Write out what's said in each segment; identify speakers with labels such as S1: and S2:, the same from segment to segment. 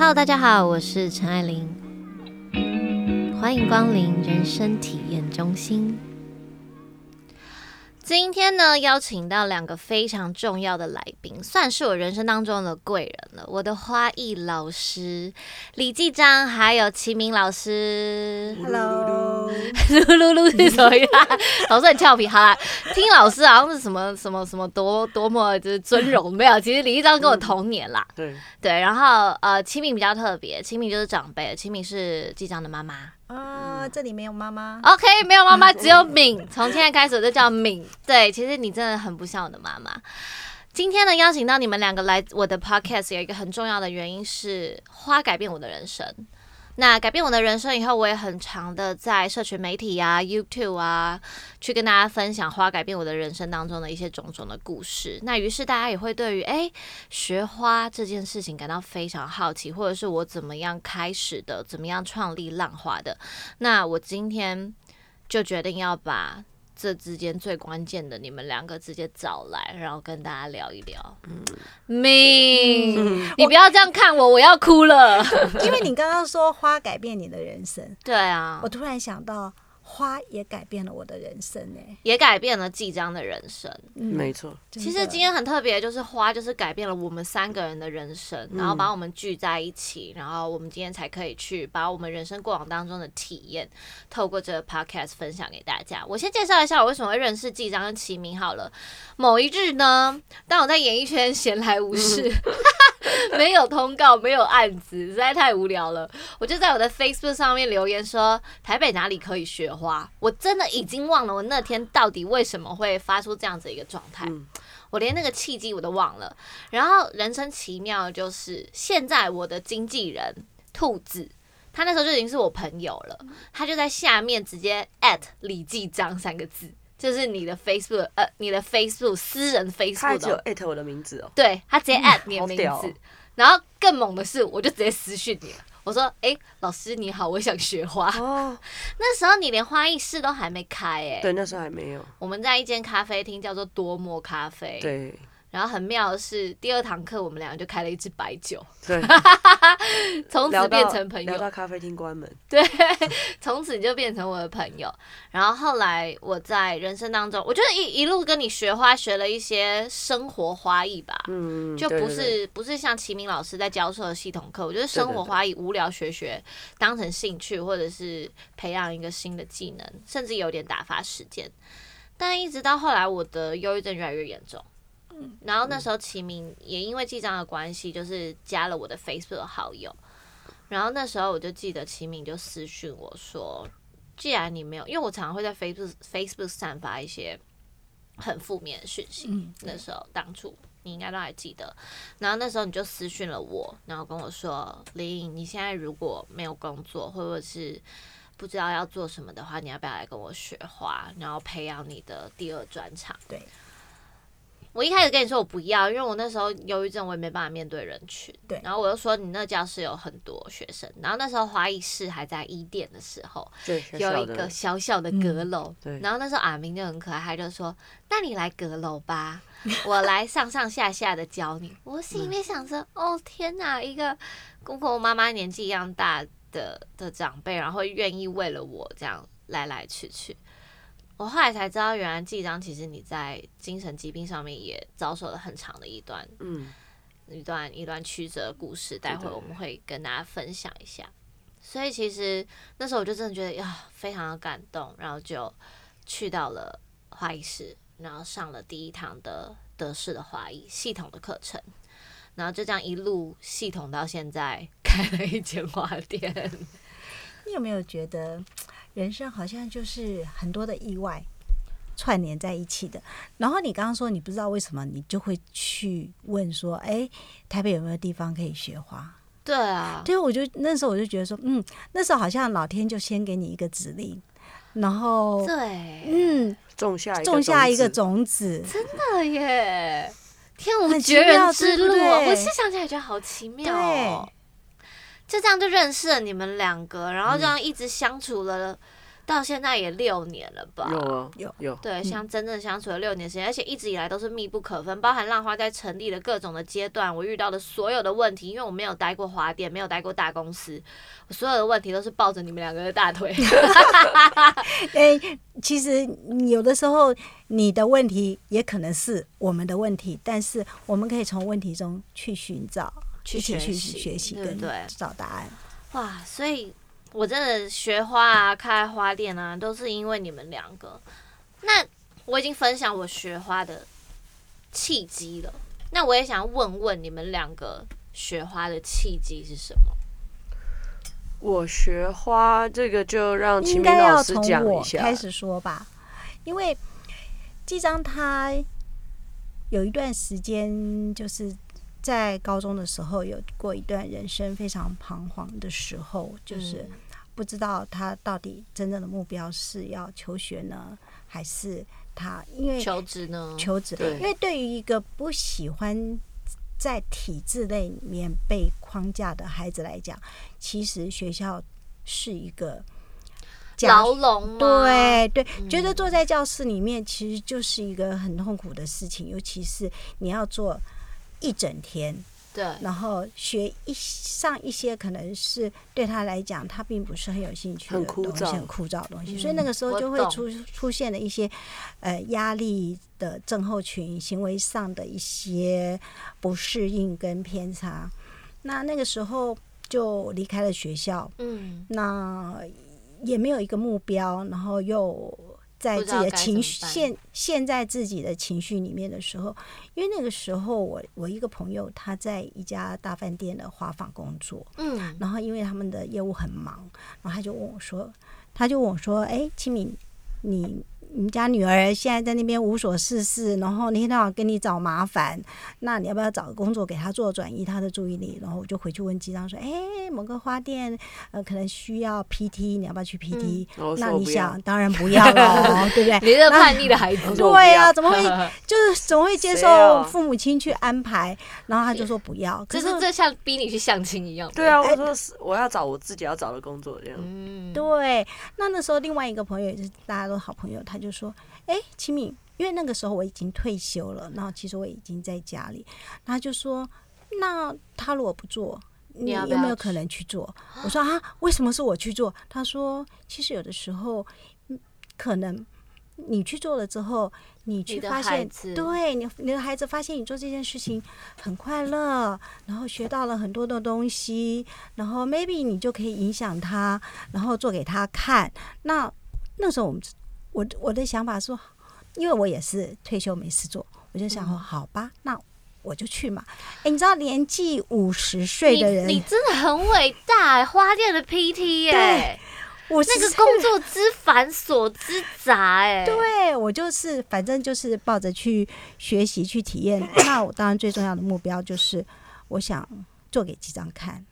S1: Hello，大家好，我是陈爱玲，欢迎光临人生体验中心。今天呢，邀请到两个非常重要的来宾，算是我人生当中的贵人了。我的花艺老师李继章，还有齐明老师。
S2: Hello，
S1: 噜噜噜是什么呀？老师很俏皮，好啦，听老师好像是什么什么什么多多么就是尊荣，没有，其实李继章跟我同年啦。
S2: 对，
S1: 对，然后呃，齐敏比较特别，齐敏就是长辈，齐敏是继章的妈妈。
S2: 啊，这里没有妈妈。
S1: OK，没有妈妈，只有敏。从现在开始我就叫敏。对，其实你真的很不像我的妈妈。今天呢，邀请到你们两个来我的 podcast，有一个很重要的原因是花改变我的人生。那改变我的人生以后，我也很长的在社群媒体啊、YouTube 啊，去跟大家分享花改变我的人生当中的一些种种的故事。那于是大家也会对于诶学花这件事情感到非常好奇，或者是我怎么样开始的，怎么样创立浪花的。那我今天就决定要把这之间最关键的你们两个直接找来，然后跟大家聊一聊。嗯，命、你不要这样看我，我要哭了。
S2: 因为你刚刚说花改变你的人生，
S1: 对啊
S2: 我，突然想到花也改变了我的人生呢。
S1: 也改变了季章的人生。
S2: 嗯
S3: 没错，
S1: 其实今天很特别，就是花就是改变了我们三个人的人生，然后把我们聚在一起，然后我们今天才可以去把我们人生过往当中的体验，透过这个 podcast 分享给大家。我先介绍一下我为什么会认识季章跟齐明好了。某一日呢，当我在演艺圈闲来无事。没有通告，没有案子，实在太无聊了。我就在我的 Facebook 上面留言说，台北哪里可以学花？我真的已经忘了我那天到底为什么会发出这样子一个状态。
S3: 嗯
S1: 我连那个契机我都忘了。然后人生奇妙的就是，现在我的经纪人兔子，他那时候就已经是我朋友了，他就在下面直接 at 李继章三个字，就是你的 Facebook 呃，你的 Facebook 私人
S3: 他
S1: Facebook
S3: 还只有
S1: 的，
S3: 艾特我的名字哦，
S1: 对他直接 at 你的名字，然后更猛的是，我就直接私讯你了。我说：“哎、老师你好，我想学花。
S3: 哦，
S1: 那时候你连花艺室都还没开哎、
S3: 对，那时候还没有，
S1: 我们在一间咖啡厅叫做多摩咖啡。
S3: 对
S1: 然后很妙的是，第二堂课我们两个就开了一支白酒，
S3: 对，
S1: 从此变成朋友。
S3: 聊到咖啡厅关门，
S1: 对，从此你就变成我的朋友。然后后来我在人生当中，我觉得一一路跟你学花，学了一些生活花艺吧。
S3: 嗯，
S1: 就不是不是像齐明老师在教授的系统课，我觉得生活花艺无聊学学，当成兴趣或者是培养一个新的技能，甚至有点打发时间。但一直到后来，我的忧郁症越来越严重。然后那时候齐明也因为记账的关系，就是加了我的 Facebook 的好友。然后那时候我就记得齐明就私讯我说：“既然你没有，因为我常常会在 Facebook Facebook 散发一些很负面的讯息，
S2: 嗯，
S1: 那时候当初你应该都还记得。然后那时候你就私讯了我，然后跟我说：“林，你现在如果没有工作，或者是不知道要做什么的话，你要不要来跟我学花，然后培养你的第二专长？”
S2: 对。
S1: 我一开始跟你说我不要，因为我那时候忧郁症，我也没办法面对人群。
S2: 对
S1: 然后我又说你那教室有很多学生，然后那时候华艺室还在一店的时候，
S3: 对，
S1: 有一个
S3: 小
S1: 小小的阁楼，
S3: 对
S1: 然后那时候阿明就很可爱，他就说：“那你来阁楼吧，我来上上下下的教你。”我心里面想着：“哦天哪，一个跟我妈妈年纪一样大的的长辈，然后愿意为了我这样来来去去。”我后来才知道，原来季章其实你在精神疾病上面也遭受了很长的一段
S3: 嗯，
S1: 一段一段曲折的故事，待会我们会跟大家分享一下。所以其实那时候我就真的觉得呀，非常的感动，然后就去到了花艺室，然后上了第一堂的德式的花艺系统的课程，然后就这样一路系统到现在开了一间花店。
S2: 你有没有觉得人生好像就是很多的意外串联在一起的？然后你刚刚说你不知道为什么，你就会去问说：“哎，台北有没有地方可以学花
S1: 对啊？”，
S2: 对，我就那时候我就觉得说，嗯，那时候好像老天就先给你一个指令，然后
S1: 对，
S2: 嗯，
S3: 种下一
S2: 种下一个
S3: 种
S2: 种子，
S1: 真的耶！天无绝人之路啊！
S2: 对对
S1: 我现在想起来觉得好奇妙哦。就这样就认识了你们两个，然后这样一直相处了到现在也六年了吧？
S3: 有啊，
S2: 有
S3: 有，
S1: 对，像真正相处了六年时间，而且一直以来都是密不可分，包含浪花在成立的各种的阶段，我遇到的所有的问题，因为我没有待过花店，没有待过大公司，我所有的问题都是抱着你们两个的大腿。
S2: 哎、其实有的时候你的问题也可能是我们的问题，但是我们可以从问题中去寻找、
S1: 去学习
S2: 学习跟
S1: 对不对
S2: 找答案。
S1: 哇，所以我真的学花啊，开花店啊，都是因为你们两个。那我已经分享我学花的契机了，那我也想问问你们两个学花的契机是什么？
S3: 我学花这个就让秦明
S2: 应该
S3: 老师
S2: 要从
S3: 讲一下。
S2: 我开始说吧，因为纪章他有一段时间就是在高中的时候有过一段人生非常彷徨的时候，就是
S1: 嗯
S2: 不知道他到底真正的目标是要求学呢，还是他因为
S1: 求职呢？
S2: 求职，
S3: 对
S2: 因为对于一个不喜欢在体制内里面被框架的孩子来讲，其实学校是一个家
S1: 牢笼？
S2: 对对，觉
S1: 嗯
S2: 得坐在教室里面其实就是一个很痛苦的事情，尤其是你要做一整天，
S1: 对，
S2: 然后学一上一些可能是对他来讲他并不是很有兴趣的
S3: 很枯
S2: 东西，
S3: 燥。
S2: 很枯燥的东西，
S1: 嗯
S2: 所以那个时候就会出出现了一些呃压力的症候群，行为上的一些不适应跟偏差。那那个时候就离开了学校，
S1: 嗯，
S2: 那也没有一个目标，然后又在自己的情绪
S1: 办。
S2: 陷陷在自己的情绪里面的时候，因为那个时候我我一个朋友他在一家大饭店的花房工作，
S1: 嗯，
S2: 然后因为他们的业务很忙，然后他就问我说，他就问我说，哎，清敏，你你们家女儿现在在那边无所事事，然后一天到晚跟你找麻烦，那你要不要找个工作给她做转移她的注意力？然后我就回去问机长说，哎，某个花店呃可能需要 PT，你要不要去 PT？、那你想，当然不要了，对不对？
S1: 你这个叛逆的孩子，
S2: 对啊，怎么会就是总会接受父母亲去安排？然后他就说不要，可
S1: 是是这像逼你去相亲一样。
S3: 对啊，我说是我要找我自己要找的工作这样。
S1: 嗯，
S2: 对，那那时候另外一个朋友也是大家都好朋友，他就说：“哎，齐敏，因为那个时候我已经退休了，然后其实我已经在家里，他就说：那他如果不做，你有没有可能去做？”我说：“啊，为什么是我去做？”他说：“其实有的时候，嗯可能你去做了之后，你去发现，对你你的孩子发现你做这件事情很快乐，然后学到了很多的东西，然后 maybe 你就可以影响他，然后做给他看。那那时候我们我我的想法说，因为我也是退休没事做，我就想说，
S1: 嗯
S2: 好吧，那我就去嘛。哎，你知道年纪五十岁的人，
S1: 你真的很伟大，花店的 PT 耶，
S2: 我
S1: 那个工作之繁琐之杂 哎，
S2: 对我就是，反正就是抱着去学习、去体验。那我当然最重要的目标就是，我想做给机长看。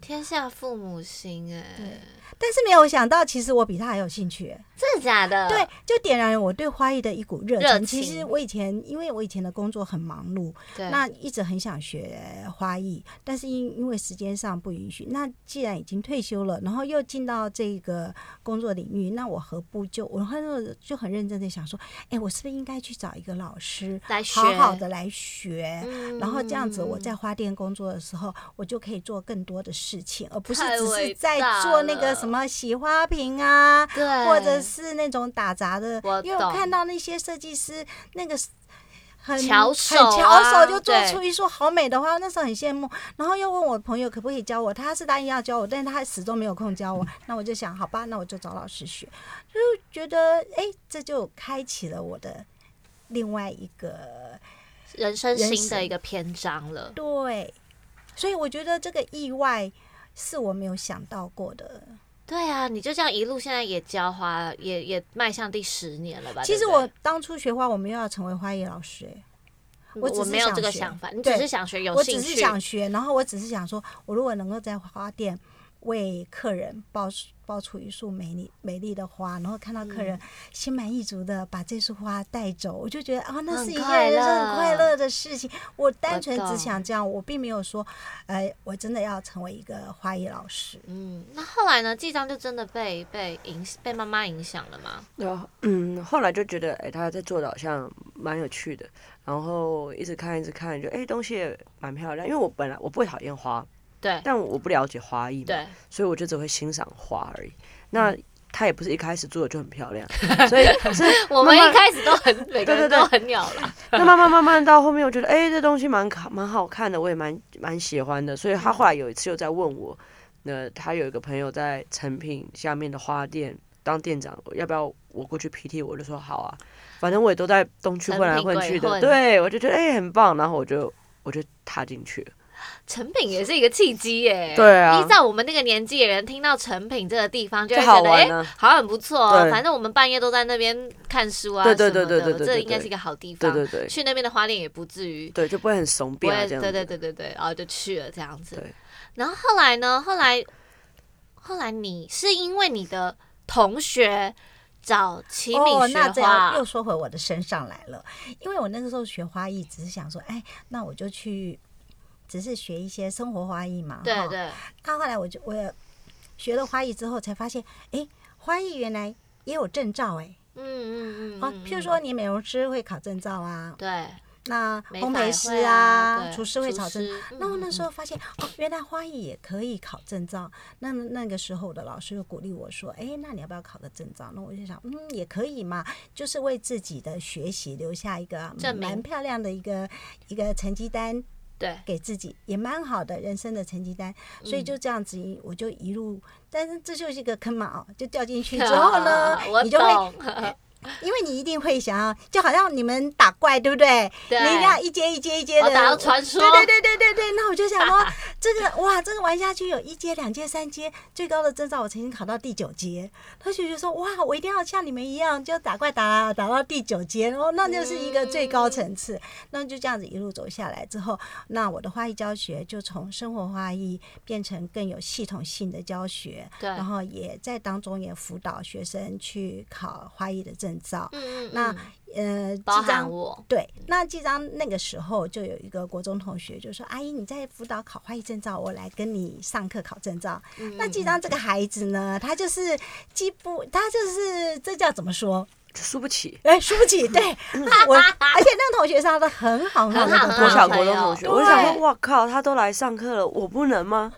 S1: 天下父母心哎，对
S2: 但是没有想到，其实我比他还有兴趣。
S1: 真的假的？
S2: 对，就点燃了我对花艺的一股热
S1: 热
S2: 情。其实我以前，因为我以前的工作很忙碌，
S1: 对，
S2: 那一直很想学花艺，但是因因为时间上不允许。那既然已经退休了，然后又进到这个工作领域，那我何不就我那时候就很认真的想说，哎，我是不是应该去找一个老师，
S1: 来学
S2: 好好的来学？
S1: 嗯
S2: 然后这样子，我在花店工作的时候，我就可以做更多的事情，而不是只是在做那个什么洗花瓶啊，
S1: 对，
S2: 或者是那种打杂的。因为我看到那些设计师那个很
S1: 巧
S2: 很
S1: 手
S2: 巧
S1: 啊
S2: 手就做出一束好美的花，那时候很羡慕。然后又问我朋友可不可以教我，他是答应要教我，但是他始终没有空教我。那我就想，好吧，那我就找老师学，就觉得哎，这就开启了我的另外一个
S1: 人生新的一个篇章了。
S2: 对，所以我觉得这个意外是我没有想到过的。
S1: 对啊，你就这样一路现在也教花，也也迈向第十年了吧？
S2: 其实我当初学花，我没有要成为花艺老师、哎。我
S1: 没有这个
S2: 想
S1: 法，你只是想学，有
S2: 我只是。想学，然后我只是想说，我如果能够在花店，为客人包包出一束美丽美丽的花，然后看到客人心满意足的把这束花带走，我就觉得啊，那是一件
S1: 很快
S2: 人生
S1: 乐
S2: 很快乐的事情。我单纯只想这样，我并没有说，呃，我真的要成为一个花艺老师。
S1: 嗯，那后来呢？季章就真的被被影被妈妈影响了吗？
S3: 然后嗯，后来就觉得哎、他在做的好像蛮有趣的，然后一直看一直看，就哎、东西也蛮漂亮。因为我本来我不会讨厌花，
S1: 对
S3: 但我不了解花艺嘛，
S1: 对，
S3: 所以我就只会欣赏花而已。那他也不是一开始做的就很漂亮，所以是
S1: 我们一开始都很每个
S3: 对对对
S1: 人都很鸟了。
S3: 那慢慢慢慢到后面，我觉得哎、这东西蛮好蛮好看的，我也蛮蛮喜欢的。所以他后来有一次又在问我，那他有一个朋友在成品下面的花店当店长，要不要我过去 PT？我就说好啊，反正我也都在东区混来混去的，对我就觉得哎、很棒，然后我就我就踏进去了。
S1: 成品也是一个契机耶。
S3: 对啊
S1: 依照我们那个年纪的人，听到成品这个地方，就会觉得哎、好像很不错哦。
S3: 对
S1: 反正我们半夜都在那边看书啊，
S3: 对对对
S1: 什么的这应该是一个好地方。
S3: 对对对
S1: 去那边的花店也不至于
S3: 对，就不会很怂
S1: 不会，
S3: 变啊这样。
S1: 对对对对对，然后就去了这样子
S3: 对。
S1: 然后后来呢？后来后来你是因为你的同学找齐
S2: 哦，
S1: 敏学
S2: 那这样
S1: 花，
S2: 又说回我的身上来了，因为我那个时候学花艺，只是想说，哎，那我就去，只是学一些生活花艺嘛。
S1: 对对，
S2: 那后来我就我也学了花艺之后，才发现，哎，花艺原来也有证照哎。
S1: 嗯嗯嗯，
S2: 啊，
S1: 嗯
S2: 譬如说你美容师会考证照啊，
S1: 对，
S2: 那烘焙师
S1: 啊对
S2: 厨师会考证
S1: 师。
S2: 那我那时候发现，哦，原来花艺也可以考证照。那那个时候我的老师又鼓励我说，哎，那你要不要考个证照？那我就想，嗯，也可以嘛，就是为自己的学习留下一个蛮漂亮的一个一个成绩单。
S1: 对，
S2: 给自己也蛮好的人生的成绩单，所以就这样子，我就一路，但是这就是一个坑嘛，哦，就掉进去 之后呢，你就会
S1: 懂，
S2: 因为你一定会想要，就好像你们打怪，对不对？
S1: 对
S2: 你一定要一阶一阶一阶的
S1: 我打到传说
S2: 对对对对对对。那我就想说，这个哇，这个玩下去有一阶、两阶、三阶，最高的证照我曾经考到第九阶。他就觉得说，哇，我一定要像你们一样，就打怪打打到第九阶，然后那就是一个最高层次。那就这样子一路走下来之后，那我的花艺教学就从生活花艺变成更有系统性的教学，
S1: 对
S2: 然后也在当中也辅导学生去考花艺的证照。
S1: 嗯嗯，
S2: 那
S1: 嗯
S2: 呃，
S1: 包
S2: 记章
S1: 含我，
S2: 对，那记章那个时候就有一个国中同学就说：“阿姨，你在辅导考会计证照，我来跟你上课考证照。
S1: 嗯
S2: 那记章这个孩子呢，他就是既不，他就是这叫怎么说？
S3: 输不起。
S2: 哎，输不起。对我，而且那个同学是他的很好
S1: 很好很好
S3: 国小国中同学，
S2: 对
S3: 我就想说，哇靠，他都来上课了，我不能吗？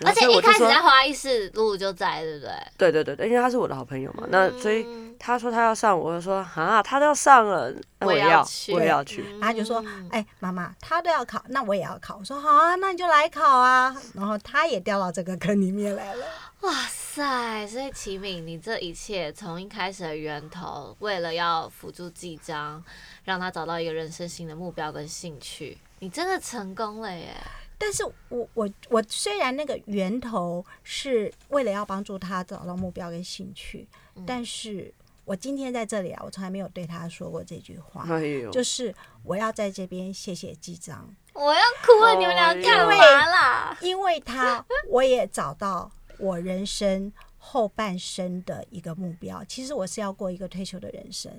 S3: 然
S1: 而且一开始在花艺室，露露就在，对不对？
S3: 对对对对，因为他是我的好朋友嘛，那所以
S1: 嗯
S3: 他说他要上，我就说啊，他都要上了，那
S1: 我也
S3: 我也要，
S1: 去
S3: 我也要去。
S2: 他就说
S1: 嗯：“
S2: 哎，妈妈，他都要考，那我也要考。”我说：“好啊，那你就来考啊。”然后他也掉到这个坑里面来了。
S1: 哇塞！所以齐敏，你这一切从一开始的源头，为了要辅助季章，让他找到一个人生新的目标跟兴趣，你真的成功了耶！
S2: 但是我我我虽然那个源头是为了要帮助他找到目标跟兴趣，
S1: 嗯。
S2: 但是我今天在这里啊，我从来没有对他说过这句话，
S3: 哎呦，
S2: 就是我要在这边谢谢机长，
S1: 我要哭了，你们俩干嘛啦？
S2: 因为他我也找到我人生后半生的一个目标。其实我是要过一个退休的人生，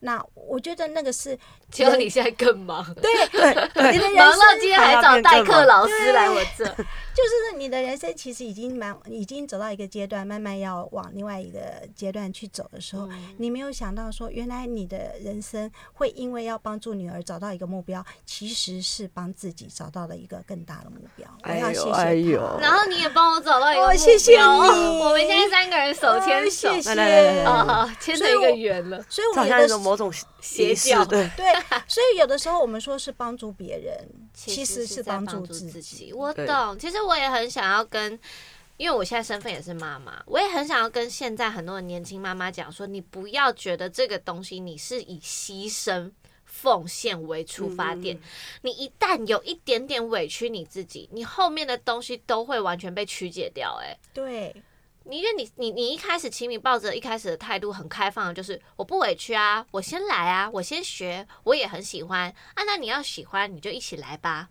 S2: 那我觉得那个是
S1: 结果你现在更忙，
S2: 对 你的人
S1: 忙
S2: 生
S1: 到今天还找代课老师来我这。
S2: 就是你的人生其实已经蛮已经走到一个阶段，慢慢要往另外一个阶段去走的时候，
S1: 嗯
S2: 你没有想到说，原来你的人生会因为要帮助女儿找到一个目标，其实是帮自己找到了一个更大的目标。我
S3: 哎呦
S2: 要谢谢他。
S3: 哎呦
S1: 然后你也帮我找到一个目标，
S2: 哦谢谢你
S1: 哦我们现在三个人手牵手，
S2: 哦谢谢。
S3: 来来来来来
S1: 啊，牵成一个圆了。
S2: 所以我们的
S3: 某种
S1: 邪教
S3: 对，
S2: 对，所以有的时候我们说是帮助别人，其实
S1: 是
S2: 是帮
S1: 助
S2: 助自
S1: 己。我懂，其实我也很想要跟，因为我现在身份也是妈妈，我也很想要跟现在很多的年轻妈妈讲说，你不要觉得这个东西你是以牺牲。奉献为出发点，
S3: 嗯。
S1: 你一旦有一点点委屈你自己，你后面的东西都会完全被曲解掉、哎，
S2: 对
S1: 你因为你你你一开始齐米抱着一开始的态度很开放，就是我不委屈啊，我先来啊，我先学，我也很喜欢啊。那你要喜欢，你就一起来吧。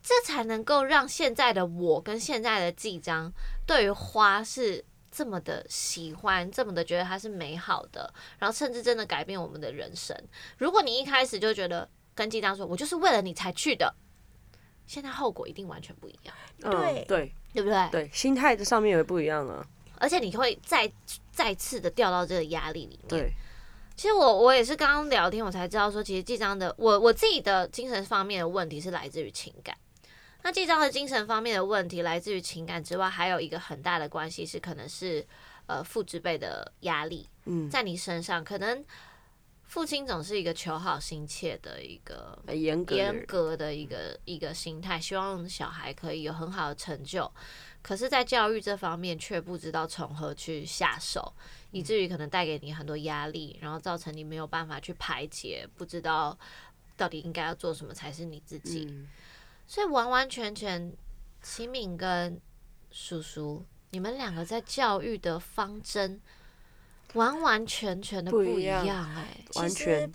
S1: 这才能够让现在的我跟现在的季章对于花是这么的喜欢，这么的觉得它是美好的，然后甚至真的改变我们的人生。如果你一开始就觉得跟季章说，我就是为了你才去的，现在后果一定完全不一样，
S3: 嗯
S2: 对
S3: 对
S1: 对不对？
S3: 对，心态这上面也不一样啊。
S1: 而且你会再再次的掉到这个压力里面。
S3: 对，
S1: 其实我我也是刚刚聊天，我才知道说，其实季章的我我自己的精神方面的问题是来自于情感。那季章的精神方面的问题来自于情感之外，还有一个很大的关系是，可能是呃父之辈的压力
S3: 嗯，
S1: 在你身上，可能父亲总是一个求好心切的一个
S3: 严格的
S1: 严，格的一个一个心态，希望小孩可以有很好的成就。可是，在教育这方面却不知道从何去下手，以至于可能带给你很多压力，然后造成你没有办法去排解，不知道到底应该要做什么才是你自己。
S3: 嗯，
S1: 所以，完完全全，齐敏跟叔叔，你们两个在教育的方针，完完全全的不一
S3: 样
S1: 样哎、
S3: 完
S2: 其实
S3: 全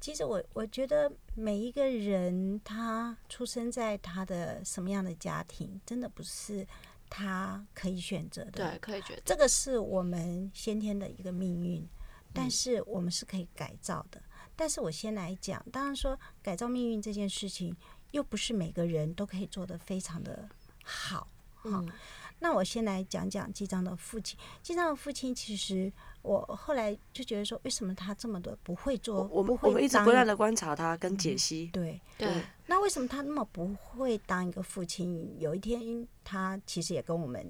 S2: 其实我我觉得每一个人他出生在他的什么样的家庭，真的不是他可以选择的。
S1: 对，可以选择
S2: 这个是我们先天的一个命运，
S3: 嗯
S2: 但是我们是可以改造的。但是我先来讲，当然说改造命运这件事情，又不是每个人都可以做得非常的好。哈、
S1: 嗯
S2: 那我先来讲讲季章的父亲。季章的父亲，其实我后来就觉得说，为什么他这么的不会做，
S3: 我们
S2: 不会
S3: 我们一直不断的观察他跟解析，
S2: 对。
S1: 对，
S2: 那为什么他那么不会当一个父亲？有一天，他其实也跟我们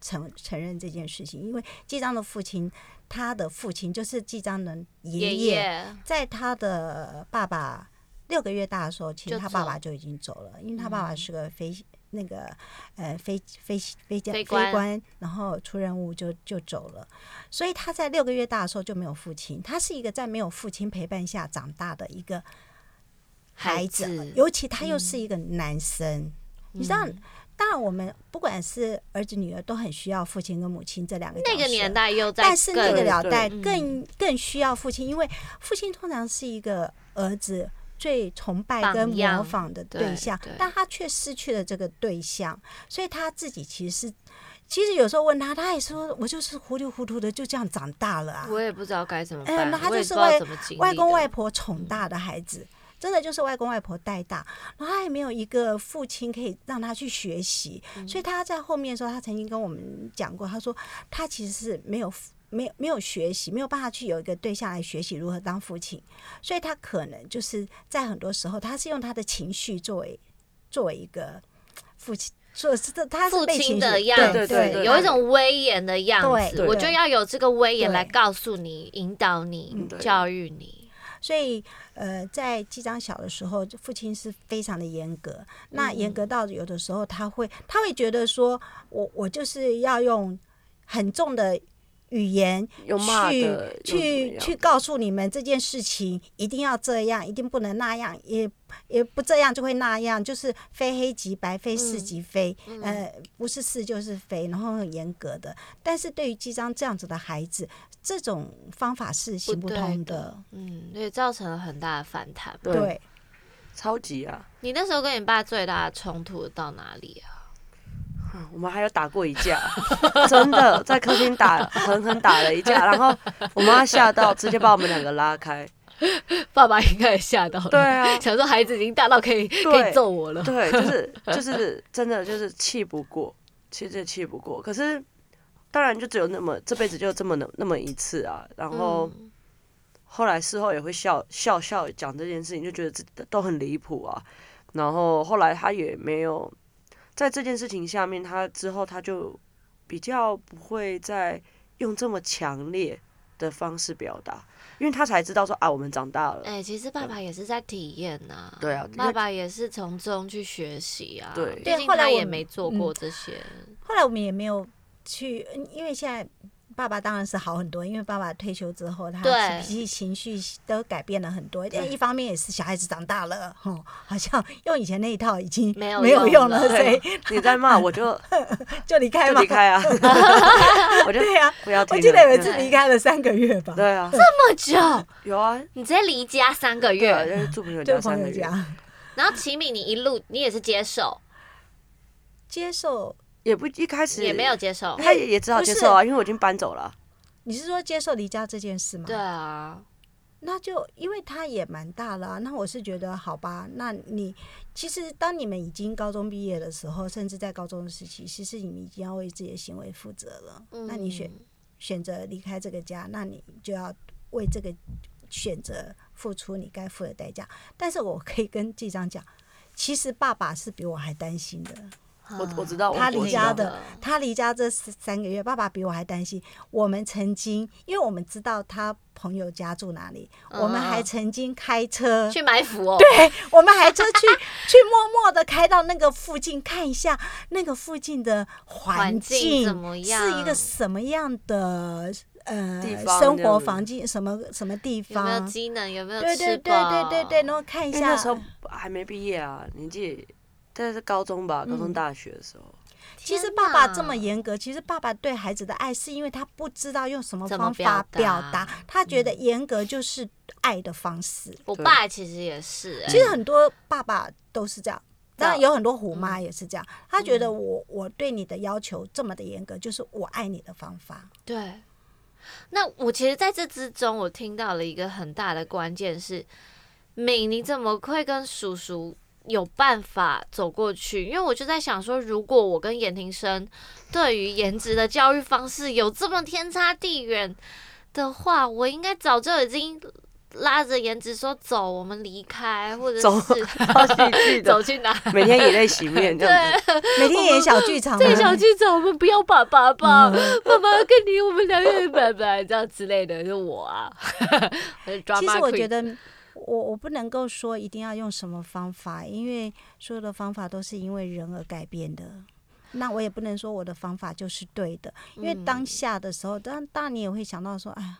S2: 承承认这件事情，因为纪章的父亲，他的父亲就是纪章的爷
S1: 爷爷
S2: 在他的爸爸六个月大的时候，其实他爸爸就已经走了，因为他爸爸是个飞那个呃飞飞飞将
S1: 飞官。
S2: 官，然后出任务就就走了，所以他在六个月大的时候就没有父亲，他是一个在没有父亲陪伴下长大的一个孩子，
S1: 子
S2: 尤其他又是一个男生，你知道。
S1: 嗯。
S2: 当然，我们不管是儿子女儿，都很需要父亲跟母亲这两个
S1: 那个年代又在
S2: 但是那个年代更更需要父亲，因为父亲通常是一个儿子最崇拜跟模仿的对象
S1: 对对，
S2: 但他却失去了这个对象，所以他自己其实是，其实有时候问他，他也说我就是糊里糊涂的就这样长大了啊，
S1: 我也不知道该怎么
S2: 哎
S1: 办，
S2: 那他就是外外公外婆宠大的孩子，真的就是外公外婆带大，然后他也没有一个父亲可以让他去学习，
S1: 嗯
S2: 所以他在后面的时候，他曾经跟我们讲过，他说他其实是没有。没有没有学习，没有办法去有一个对象来学习如何当父亲，所以他可能就是在很多时候，他是用他的情绪作为作为一个父亲，做是他
S1: 父亲的样
S3: 对
S1: 子，
S3: 对对
S1: 有一种威严的样子，
S2: 对
S1: 我就要有这个威严来告诉你、引导你教育你。
S2: 所以，呃，在季章小的时候，父亲是非常的严格。那严格到有的时候，他会他会觉得说，我我就是要用很重的语言去去去告诉你们这件事情一定要这样，一定不能那样，也也不这样就会那样，就是非黑即白，非是
S1: 嗯
S2: 即非，呃，不是是就是非，然后很严格的。但是对于季章这样子的孩子，这种方法是行不
S1: 对
S2: 通
S1: 的，嗯，对造成了很大的反弹。
S3: 对，
S2: 对。
S3: 超级啊！
S1: 你那时候跟你爸最大的冲突到哪里啊？
S3: 嗯我们还有打过一架，真的在客厅打狠狠打了一架，然后我妈吓到，直接把我们两个拉开。
S1: 爸爸应该也吓到了，
S3: 对啊
S1: 想说孩子已经大到可以可以揍我了。
S3: 对，就是 就是真的就是气不过，其实气不过。可是当然就只有那么这辈子就这么那那么一次啊。然后
S1: 嗯
S3: 后来事后也会笑笑笑讲这件事情，就觉得这都很离谱啊。然后后来他也没有在这件事情下面，他之后他就比较不会再用这么强烈的方式表达，因为他才知道说啊，我们长大了。
S1: 哎、其实爸爸也是在体验呐、
S3: 对啊
S1: 爸爸也是从中去学习啊。
S3: 对
S1: 毕竟
S2: 对后来
S1: 也没做过这些。
S2: 后来我们也没有去，嗯因为现在爸爸当然是好很多，因为爸爸退休之后，他
S1: 对
S2: 脾气情绪都改变了很多。
S3: 但
S2: 一方面也是小孩子长大了，吼，好像 用以前那一套已经
S1: 没有
S2: 没有
S1: 用了，
S2: 所以
S3: 对，你在骂我就
S2: 就离开嘛
S3: 离。开啊，我就
S2: 对呀、
S3: 不要。
S2: 我记得有一次离开了三个月吧，
S3: 对啊，
S1: 这么久，
S3: 有啊，
S1: 你直接离家三个月，
S3: 就是住朋友家三个月。
S2: 朋友家。
S1: 然后齐敏，你一路你也是接受，
S2: 接受，
S3: 也不一开始
S1: 也没有，接受。
S3: 他也也只好接受啊，因为我已经搬走了。
S2: 你是说接受离家这件事吗？
S1: 对啊，
S2: 那就因为他也蛮大了啊、那我是觉得好吧，那你其实当你们已经高中毕业的时候，甚至在高中的时期，其实你们已经要为自己的行为负责了。那你选
S1: 嗯
S2: 选择离开这个家，那你就要为这个选择付出你该付的代价。但是我可以跟季章讲，其实爸爸是比我还担心的。
S3: 我我知道，
S2: 他离家的，他离家这三个月，爸爸比我还担心。我们曾经，因为我们知道他朋友家住哪里，我们还
S1: 嗯
S2: 曾经开车，
S1: 去埋伏哦。
S2: 对我们还车去去默默的开到那个附近看一下那个附近的环
S1: 环境
S2: 境
S1: 怎么样
S2: 是一个什么样的呃
S3: 地方
S2: 生活环境，什么什么地
S1: 有没有
S2: 方？
S1: 机能？有没有
S2: 对对对对对对，然后看一下
S3: 那时候还没毕业啊，年纪也大概是高中吧，高中
S2: 嗯
S3: 大学的时候。
S2: 其实爸爸这么严格，其实爸爸对孩子的爱是因为他不知道用什么方法
S1: 表达，
S2: 他觉得严格就是爱的方式。
S1: 我爸其实也是、欸，
S2: 其实很多爸爸都是这样，当然有很多虎妈也是这样，他觉得
S1: 嗯
S2: 我我对你的要求这么的严格，就是我爱你的方法。
S1: 对。那我其实在这之中，我听到了一个很大的关键是，敏，你怎么会跟叔叔有办法走过去？因为我就在想说，如果我跟严庭生对于颜值的教育方式有这么天差地远的话，我应该早就已经拉着颜值说走，我们离开，或者是
S3: 到戏剧的
S1: 走，去哪？
S3: 每天以泪洗面这样子。
S2: 每天演小剧场吗，
S1: 对，小剧场，我们不要爸爸吧，爸爸跟你，我们两个人拜拜，这样之类的，就我啊。
S2: 其实我觉得我我不能够说一定要用什么方法，因为所有的方法都是因为人而改变的。那我也不能说我的方法就是对的，因为当下的时候，当当然你也会想到说，哎，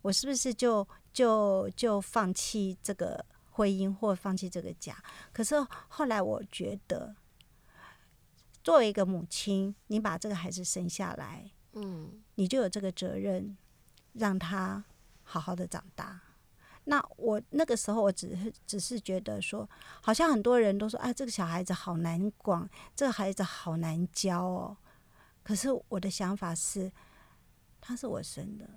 S2: 我是不是就就就放弃这个婚姻或放弃这个家？可是后来我觉得，作为一个母亲，你把这个孩子生下来，
S1: 嗯
S2: 你就有这个责任，让他好好的长大。那我那个时候，我只是只是觉得说，好像很多人都说，啊，这个小孩子好难管，这个孩子好难教哦。可是我的想法是，他是我生的，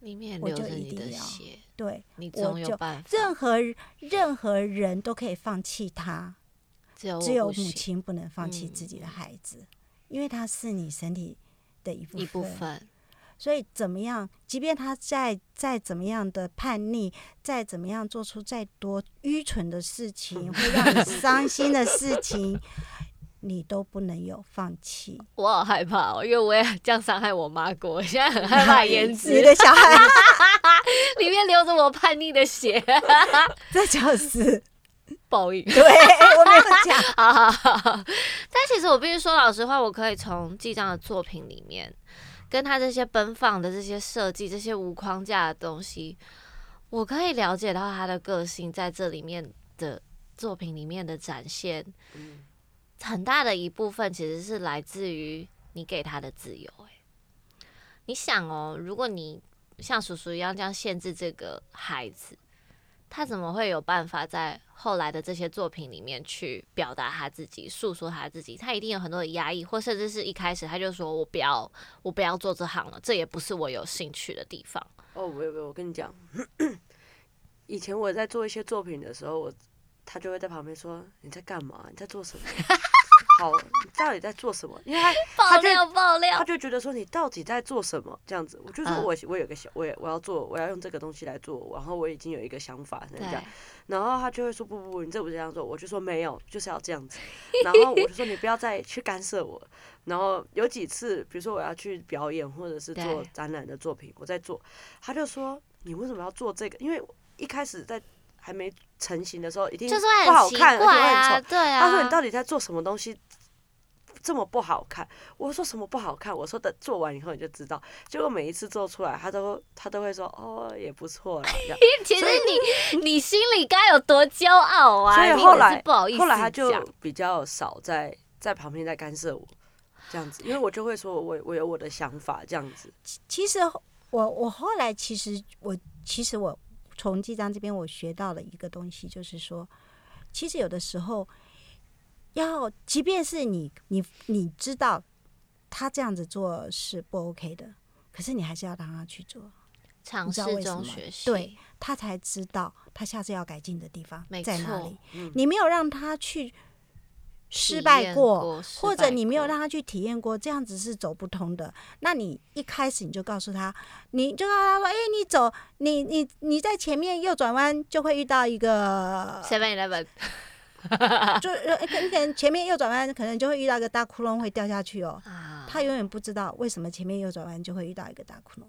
S1: 里面
S2: 我就
S1: 流着你
S2: 一定要
S1: 的血，
S2: 对，
S1: 你
S2: 我就
S1: 总有办法。
S2: 任何任何人都可以放弃他，
S1: 只有
S2: 只有母亲不能放弃
S1: 嗯
S2: 自己的孩子，因为他是你身体的一部
S1: 一部分，
S2: 所以怎么样，即便他再再怎么样的叛逆，再怎么样做出再多愚蠢的事情，会让你 伤心的事情，你都不能有放弃。
S1: 我好害怕哦，因为我也这样伤害我妈过，我现在很害怕 颜
S2: 你
S1: 值
S2: 的小孩
S1: 里面流着我叛逆的血，
S2: 这就是
S1: 报应。
S2: 对我没有讲，
S1: 好好好，但其实我必须说老实话，我可以从纪章的作品里面，跟他这些奔放的这些设计、这些无框架的东西，我可以了解到他的个性在这里面的作品里面的展现，很大的一部分其实是来自于你给他的自由、欸。你想哦，如果你像叔叔一样这样限制这个孩子，他怎么会有办法在后来的这些作品里面去表达他自己、诉说他自己？他一定有很多的压抑，或甚至是一开始他就说我不要，我不要做这行了，这也不是我有兴趣的地方。
S3: 哦，没有没有，我跟你讲，以前我在做一些作品的时候，我他就会在旁边说：“你在干嘛？你在做什么？好，你到底在做什么？”因为他
S1: 爆
S3: 就
S1: 料爆料
S3: 他，就觉得说你到底在做什么这样子。我就说
S1: 嗯
S3: 我我有个想，我也我要做，我要用这个东西来做，然后我已经有一个想法是这样。然后他就会说不不不，你这不是这样做，我就说没有，就是要这样子。然后我就说你不要再去干涉我。然后有几次，比如说我要去表演或者是做展览的作品，我在做，他就说你为什么要做这个？因为一开始在还没成型的时候，一定
S1: 就是
S3: 不好看，而且
S1: 怪
S3: 会很
S1: 啊，
S3: 丑。
S1: 对啊。
S3: 他说你到底在做什么东西？这么不好看，我说什么不好看？我说等做完以后你就知道。结果每一次做出来，他都他都会说哦也不错啦，
S1: 其实你你心里该有多骄傲啊！
S3: 所以后来
S1: 不好意思
S3: 后来他就比较少在在旁边在干涉我这样子，因为我就会说我我有我的想法这样子。
S2: 其实我我后来其实我其实我从纪章这边我学到了一个东西，就是说，其实有的时候要，即便是你你你知道他这样子做是不 OK 的，可是你还是要让他去做，
S1: 尝试中学习，
S2: 对他才知道他下次要改进的地方在哪里。
S3: 嗯
S2: 你没有让他去失败过，或者你没有让他去体验过，这样子是走不通的。那你一开始你就告诉他，你就告诉他说：“哎、你走，你你你在前面右转弯就会遇到一个，
S1: Seven Eleven，
S2: 就呃你可能前面右转弯可能就会遇到一个大窟窿会掉下去哦。
S1: 啊，
S2: 他永远不知道为什么前面右转弯就会遇到一个大窟窿。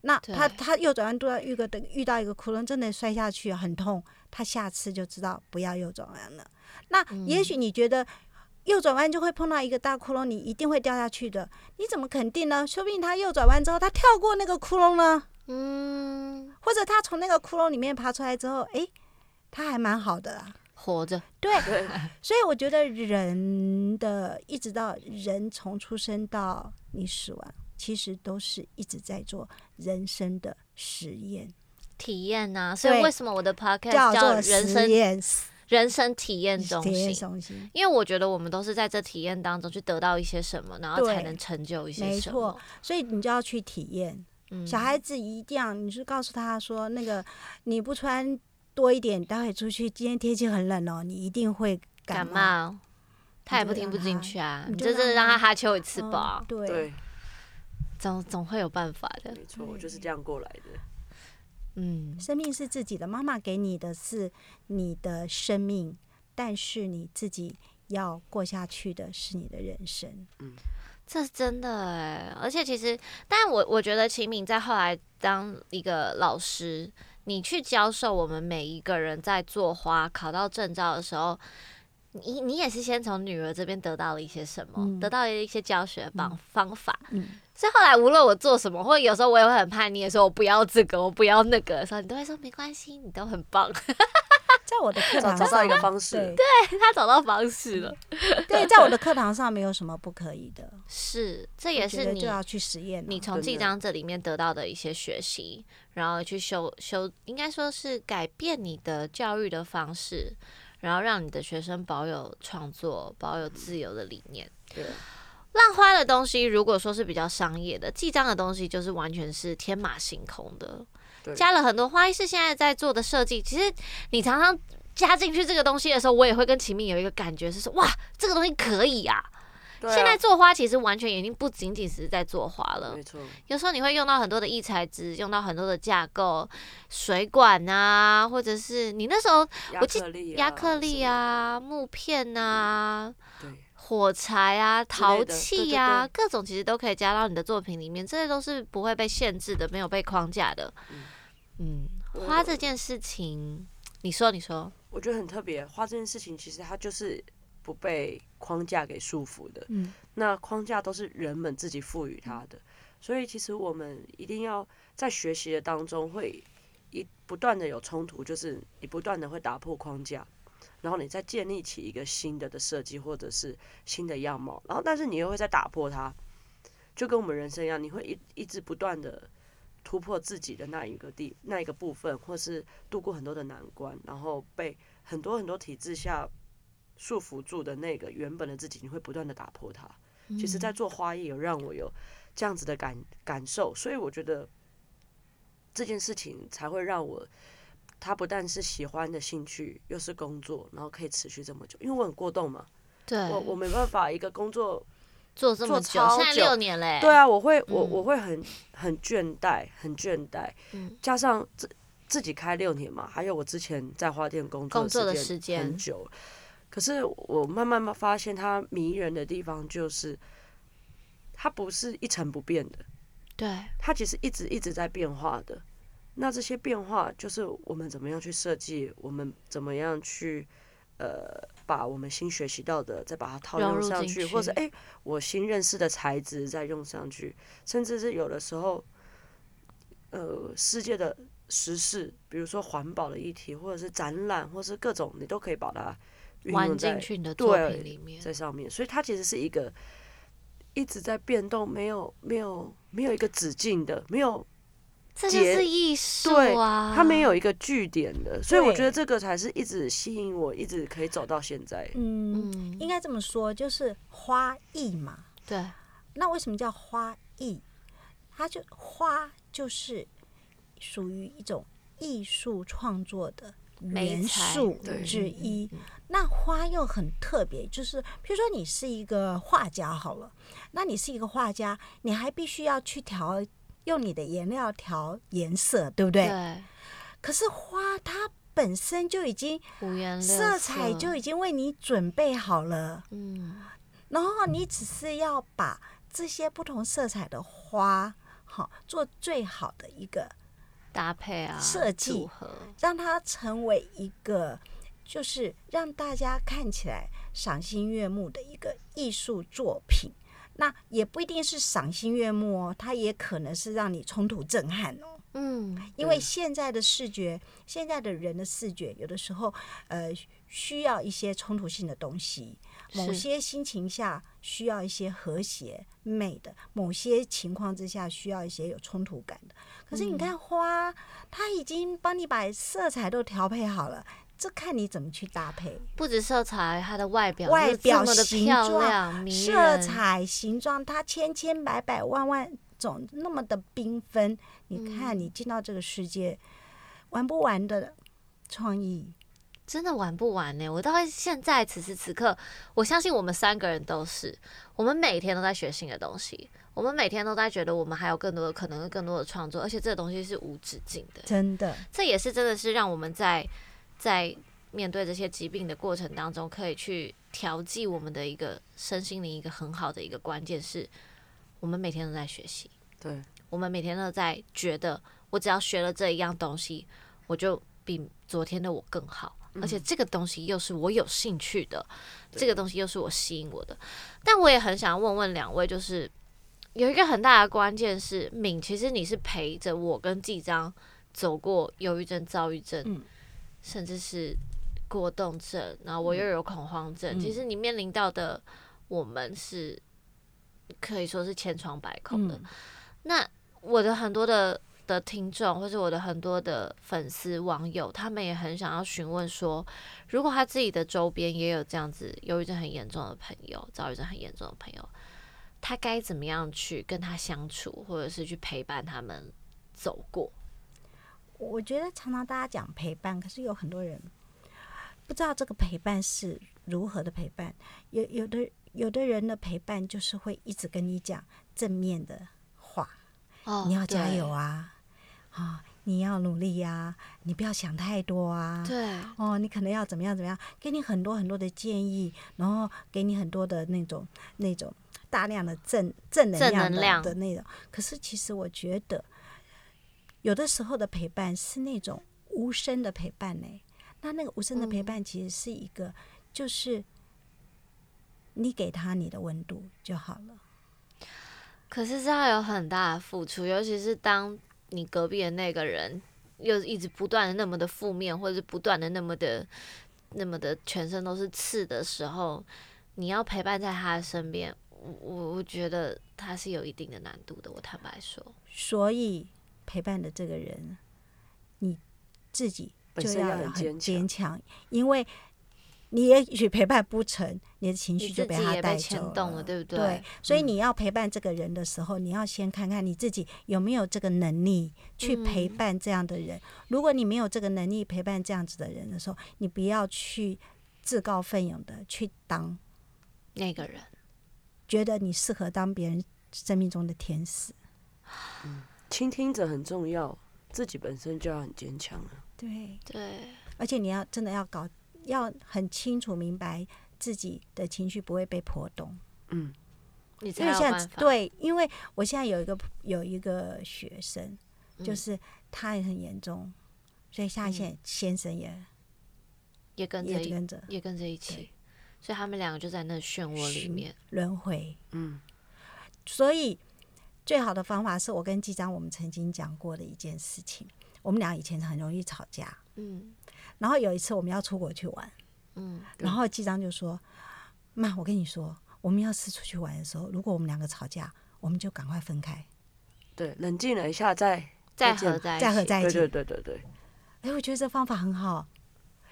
S2: 那他他右转弯都要遇个遇到一个窟窿，真的摔下去很痛，他下次就知道不要右转弯了。那
S1: 嗯。
S2: 也许你觉得右转弯就会碰到一个大窟窿，你一定会掉下去的，你怎么肯定呢？说不定他右转弯之后，他跳过那个窟窿呢，
S1: 嗯，
S2: 或者他从那个窟窿里面爬出来之后，诶，他还蛮好的啦。
S1: 活着，
S2: 对，所以我觉得人的一直到人从出生到你死亡，其实都是一直在做人生的实验，
S1: 体验呐、所以为什么我的 podcast
S2: 叫
S1: 叫
S2: 做实
S1: 人生
S2: 验
S1: 人生体验中心？
S2: 中心。
S1: 因为我觉得我们都是在这体验当中去得到一些什么，然后才能成就一些
S2: 没
S1: 什么
S2: 错。所以你就要去体验。
S1: 嗯
S2: 小孩子一定要，你就告诉他说，那个你不穿多一点，待会出去，今天天气很冷哦，你一定会
S1: 感
S2: 冒。
S1: 冒，他也不听不进去啊，你就真的让他哈秋一次吧
S2: 嗯，对，
S3: 对，
S1: 总总会有办法的。
S3: 没错，我就是这样过来的。
S1: 嗯，
S2: 生命是自己的，妈妈给你的是你的生命，但是你自己要过下去的是你的人生。嗯。
S1: 这是真的哎，而且其实，但我我觉得秦敏在后来当一个老师，你去教授我们每一个人在做花考到证照的时候，你你也是先从女儿这边得到了一些什么，
S2: 嗯。
S1: 得到了一些教学方、方法。
S2: 嗯，
S1: 所以后来无论我做什么，或者有时候我也会很叛逆的说，我不要这个，我不要那个的时候，你都会说没关系，你都很棒。
S2: 在我的课堂上，
S3: 找找到一个方式
S2: 对，
S1: 他找到方式了，
S2: 对，在我的课堂上没有什么不可以的，
S1: 是，这也是你
S2: 就要去实验了。
S1: 你从
S3: 真的
S1: 记章这里面得到的一些学习，然后去修修，应该说是改变你的教育的方式，然后让你的学生保有创作、保有自由的理念。
S3: 对，
S1: 浪花的东西，如果说是比较商业的，记账的东西就是完全是天马行空的，加了很多花艺师现在在做的设计。其实你常常加进去这个东西的时候，我也会跟秦明有一个感觉，是说哇，这个东西可以啊！
S3: 啊。
S1: 现在做花其实完全已经不仅仅是在做花了。
S3: 没，错，
S1: 有时候你会用到很多的异材质，用到很多的架构、水管啊，或者是你那时候
S3: 亚
S1: 我记
S3: 克力啊，
S1: 亚克力啊、木片啊、
S3: 对，
S1: 火柴啊、陶器啊，各种其实都可以加到你的作品里面，这些都是不会被限制的，没有被框架的。嗯，
S3: 我
S1: 花这件事情，你说，你说，
S3: 我觉得很特别。花这件事情，其实它就是不被框架给束缚的。
S2: 嗯，
S3: 那框架都是人们自己赋予它的，所以其实我们一定要在学习的当中会一不断的有冲突，就是你不断的会打破框架，然后你再建立起一个新的的设计或者是新的样貌，然后但是你又会再打破它，就跟我们人生一样，你会一一直不断的突破自己的那一个地那一个部分，或是度过很多的难关，然后被很多很多体制下束缚住的那个原本的自己，你会不断的打破它。其实，在做花艺有让我有这样子的感感受，所以我觉得这件事情才会让我，它不但是喜欢的兴趣，又是工作，然后可以持续这么久。因为我很过动嘛，
S1: 对，
S3: 我我没办法一个工作，做
S1: 做这么久，现在六年嘞，
S3: 对啊，我会我
S1: 嗯。
S3: 我会很很倦怠，很倦怠，
S1: 嗯。
S3: 加上自自己开六年嘛，还有我之前在花店工作
S1: 工作的
S3: 的
S1: 时间
S3: 很久，可是我慢慢慢发现它迷人的地方就是，它不是一成不变的，
S1: 对，
S3: 它其实一直一直在变化的。那这些变化就是我们怎么样去设计，我们怎么样去呃把我们新学习到的再把它套用上去，
S1: 去
S3: 或者哎、我新认识的材质再用上去，甚至是有的时候，呃世界的时事，比如说环保的议题，或者是展览，或是各种，你都可以把它运用在
S1: 进去你的作
S3: 对
S1: 品里面，
S3: 在上面，所以它其实是一个一直在变动，没有没有没有一个止境的，没有
S1: 这就是艺术
S3: 对
S1: 啊！
S3: 它没有一个据点的，所以我觉得这个才是一直吸引我，一直可以走到现在。
S2: 嗯，
S1: 嗯，
S2: 应该这么说，就是花艺嘛。
S1: 对，
S2: 那为什么叫花艺？它就花就是属于一种艺术创作的元素
S3: 对
S2: 之一。那花又很特别，就是比如说你是一个画家好了，那你是一个画家，你还必须要去调用你的颜料调颜色，对不对？
S1: 对，
S2: 可是花它本身就已经
S1: 五颜六
S2: 色彩就已经为你准备好了。
S1: 嗯，
S2: 然后你只是要把这些不同色彩的花，好做最好的一个，
S1: 搭配啊，
S2: 设计让它成为一个，就是让大家看起来赏心悦目的一个艺术作品。那也不一定是赏心悦目哦，它也可能是让你冲突震撼哦。
S1: 嗯，
S2: 因为现在的视觉，现在的人的视觉，有的时候呃需要一些冲突性的东西，某些心情下需要一些和谐美的，某些情况之下需要一些有冲突感的。可是你看花，它已经帮你把色彩都调配好了，这看你怎么去搭配。
S1: 不止色彩，它的外表
S2: 外表
S1: 的漂
S2: 形状
S1: 亮、
S2: 色，彩、形状，它千千百百万万种，那么的缤纷。你
S1: 嗯
S2: 看，你进到这个世界，玩不玩的创意？
S1: 真的玩不完呢。我到现在此时此刻，我相信我们三个人都是，我们每天都在学新的东西，我们每天都在觉得我们还有更多的可能、更多的创作，而且这个东西是无止境的。
S2: 真的，
S1: 这也是真的是让我们在在面对这些疾病的过程当中，可以去调剂我们的一个身心灵一个很好的一个关键是，我们每天都在学习，
S3: 对，
S1: 我们每天都在觉得，我只要学了这一样东西，我就比昨天的我更好。而且这个东西又是我有兴趣的，这个东西又是我吸引我的。但我也很想问问两位，就是有一个很大的关键是，敏，其实你是陪着我跟季章走过忧郁症、躁郁症，
S2: 嗯
S1: 甚至是过动症，然后我又有恐慌症。
S2: 嗯
S1: 其实你面临到的，我们是可以说是千疮百孔的。
S2: 嗯
S1: 那我的很多的的听众，或是我的很多的粉丝网友，他们也很想要询问说，如果他自己的周边也有这样子忧郁症很严重的朋友、躁郁症很严重的朋友，他该怎么样去跟他相处，或者是去陪伴他们走过？
S2: 我觉得常常大家讲陪伴，可是有很多人不知道这个陪伴是如何的陪伴。有有的有的人的陪伴就是会一直跟你讲正面的话，
S1: 哦
S2: 你要加油！啊，啊，你要努力呀、你不要想太多啊。
S1: 对，
S2: 哦，你可能要怎么样怎么样，给你很多很多的建议，然后给你很多的那种那种大量的正正能量的
S1: 能量
S2: 的那种。可是其实我觉得，有的时候的陪伴是那种无声的陪伴呢。那那个无声的陪
S1: 嗯
S2: 伴其实是一个，就是你给他你的温度就好了。
S1: 可是这要有很大的付出，尤其是当你隔壁的那个人又一直不断的那么的负面，或者是不断的那么的那么的全身都是刺的时候，你要陪伴在他的身边，我我我觉得他是有一定的难度的。我坦白说，
S2: 所以陪伴的这个人，你自己就
S3: 要
S2: 要很
S3: 很坚
S2: 坚强，因为你也许陪伴不成，你的情绪就被他带走了，
S1: 动了，对不对？
S2: 对，所以你要陪伴这个人的时候，你要先看看你自己有没有这个能力去陪
S1: 嗯
S2: 伴这样的人。如果你没有这个能力陪伴这样子的人的时候，你不要去自告奋勇的去当，
S1: 那个人，
S2: 觉得你适合当别人生命中的天使。
S3: 倾听者很重要，自己本身就要很坚强啊。
S2: 对，
S1: 对，
S2: 而且你要真的要搞，要很清楚明白自己的情绪不会被波动。
S3: 嗯，
S1: 你
S2: 因为现。在对，因为我现在有一个有一个学生，就
S1: 嗯
S2: 是他也很严重，所以下线先生也、
S1: 也跟着
S2: 也跟着
S1: 也跟着一起，所以他们两个就在那漩涡里面。
S2: 轮回。
S3: 嗯，
S2: 所以最好的方法是我跟纪章我们曾经讲过的一件事情。我们俩以前很容易吵架，
S1: 嗯
S2: 然后有一次我们要出国去玩，
S1: 嗯，
S2: 然后纪章就说：“妈，我跟你说，我们要是出去玩的时候，如果我们两个吵架，我们就赶快分开。
S3: 对，冷静了一下再
S1: 再
S3: 见
S1: 合在，
S2: 再合在一起。
S3: 对对对对对，
S2: 哎，我觉得这方法很好，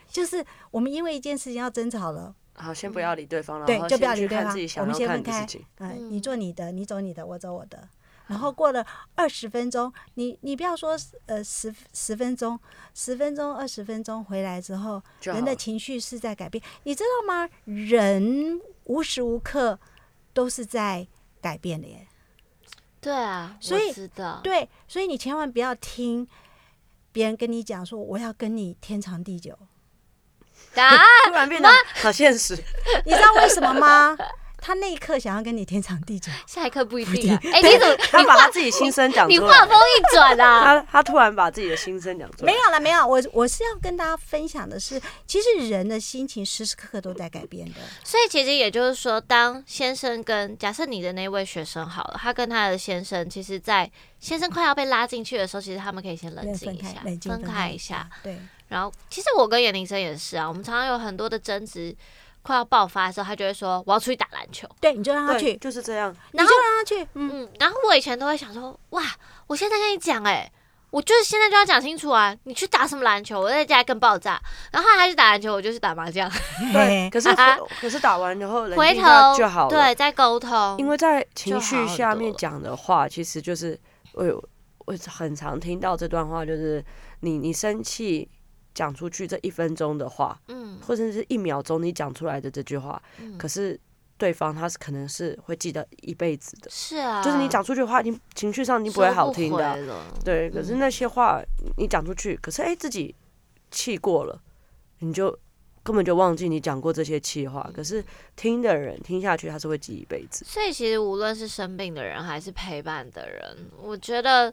S2: 就是我们因为一件事情要争吵了，
S3: 好，先不要理对方了，
S2: 对就不
S3: 然后先去
S2: 要理对方
S3: 看自己想
S2: 我们
S3: 要看
S2: 先分开
S3: 的事情。
S2: 呃，
S1: 嗯
S2: 你做你的，你走你的，我走我的。然后过了二十分钟，你你不要说呃十十分钟，十分钟二十分钟回来之后，人的情绪是在改变，你知道吗？人无时无刻都是在改变的耶。
S1: 对啊，
S2: 所以
S1: 我知道，
S2: 对，所以你千万不要听别人跟你讲说我要跟你天长地久，
S1: 答
S3: 突然变得好现实，
S2: 你知道为什么吗？他那一刻想要跟你天长地久，
S1: 下一刻不一定啊。哎，你怎么
S3: 他把他自己心声讲出来，
S1: 你话锋一转啊？
S3: 他他突然把自己的心声讲出来
S2: 没，有了，没有。我我是要跟大家分享的是，其实人的心情时时刻刻都在改变的。
S1: 所以其实也就是说，当先生跟假设你的那位学生好了，他跟他的先生，其实，在先生快要被拉进去的时候，其实他们可以先冷静一下，，
S2: 冷静
S1: 分开一下。，
S2: 对，
S1: 然后，其实我跟严林生也是啊，我们常常有很多的争执，快要爆发的时候，他就会说我要出去打篮球。
S2: 对，你就让他，去，
S3: 就是这样。
S2: 你就让他去，嗯，
S1: 嗯，然后我以前都会想说，哇，我现在跟你讲，哎，我就是现在就要讲清楚啊，你去打什么篮球，我在家更爆炸。然后他去打篮球，我就去打麻将，
S3: 对，可是
S1: 啊
S3: 可是打完然后
S1: 回头
S3: 就好了。
S1: 对，再沟通，
S3: 因为在情绪下面讲的话，其实就是我有我很常听到这段话，就是你你生气讲出去这一分钟的话，
S1: 嗯。
S3: 或者是一秒钟你讲出来的这句话，
S1: 嗯。
S3: 可是对方他是可能是会记得一辈子的，
S1: 是啊，
S3: 就是你讲出去的话，你情绪上你不会好听的。对，可是
S1: 嗯
S3: 那些话你讲出去，可是哎、自己气过了，你就根本就忘记你讲过这些气话。可是听的人听下去，他是会记一辈子。
S1: 所以其实无论是生病的人还是陪伴的人，我觉得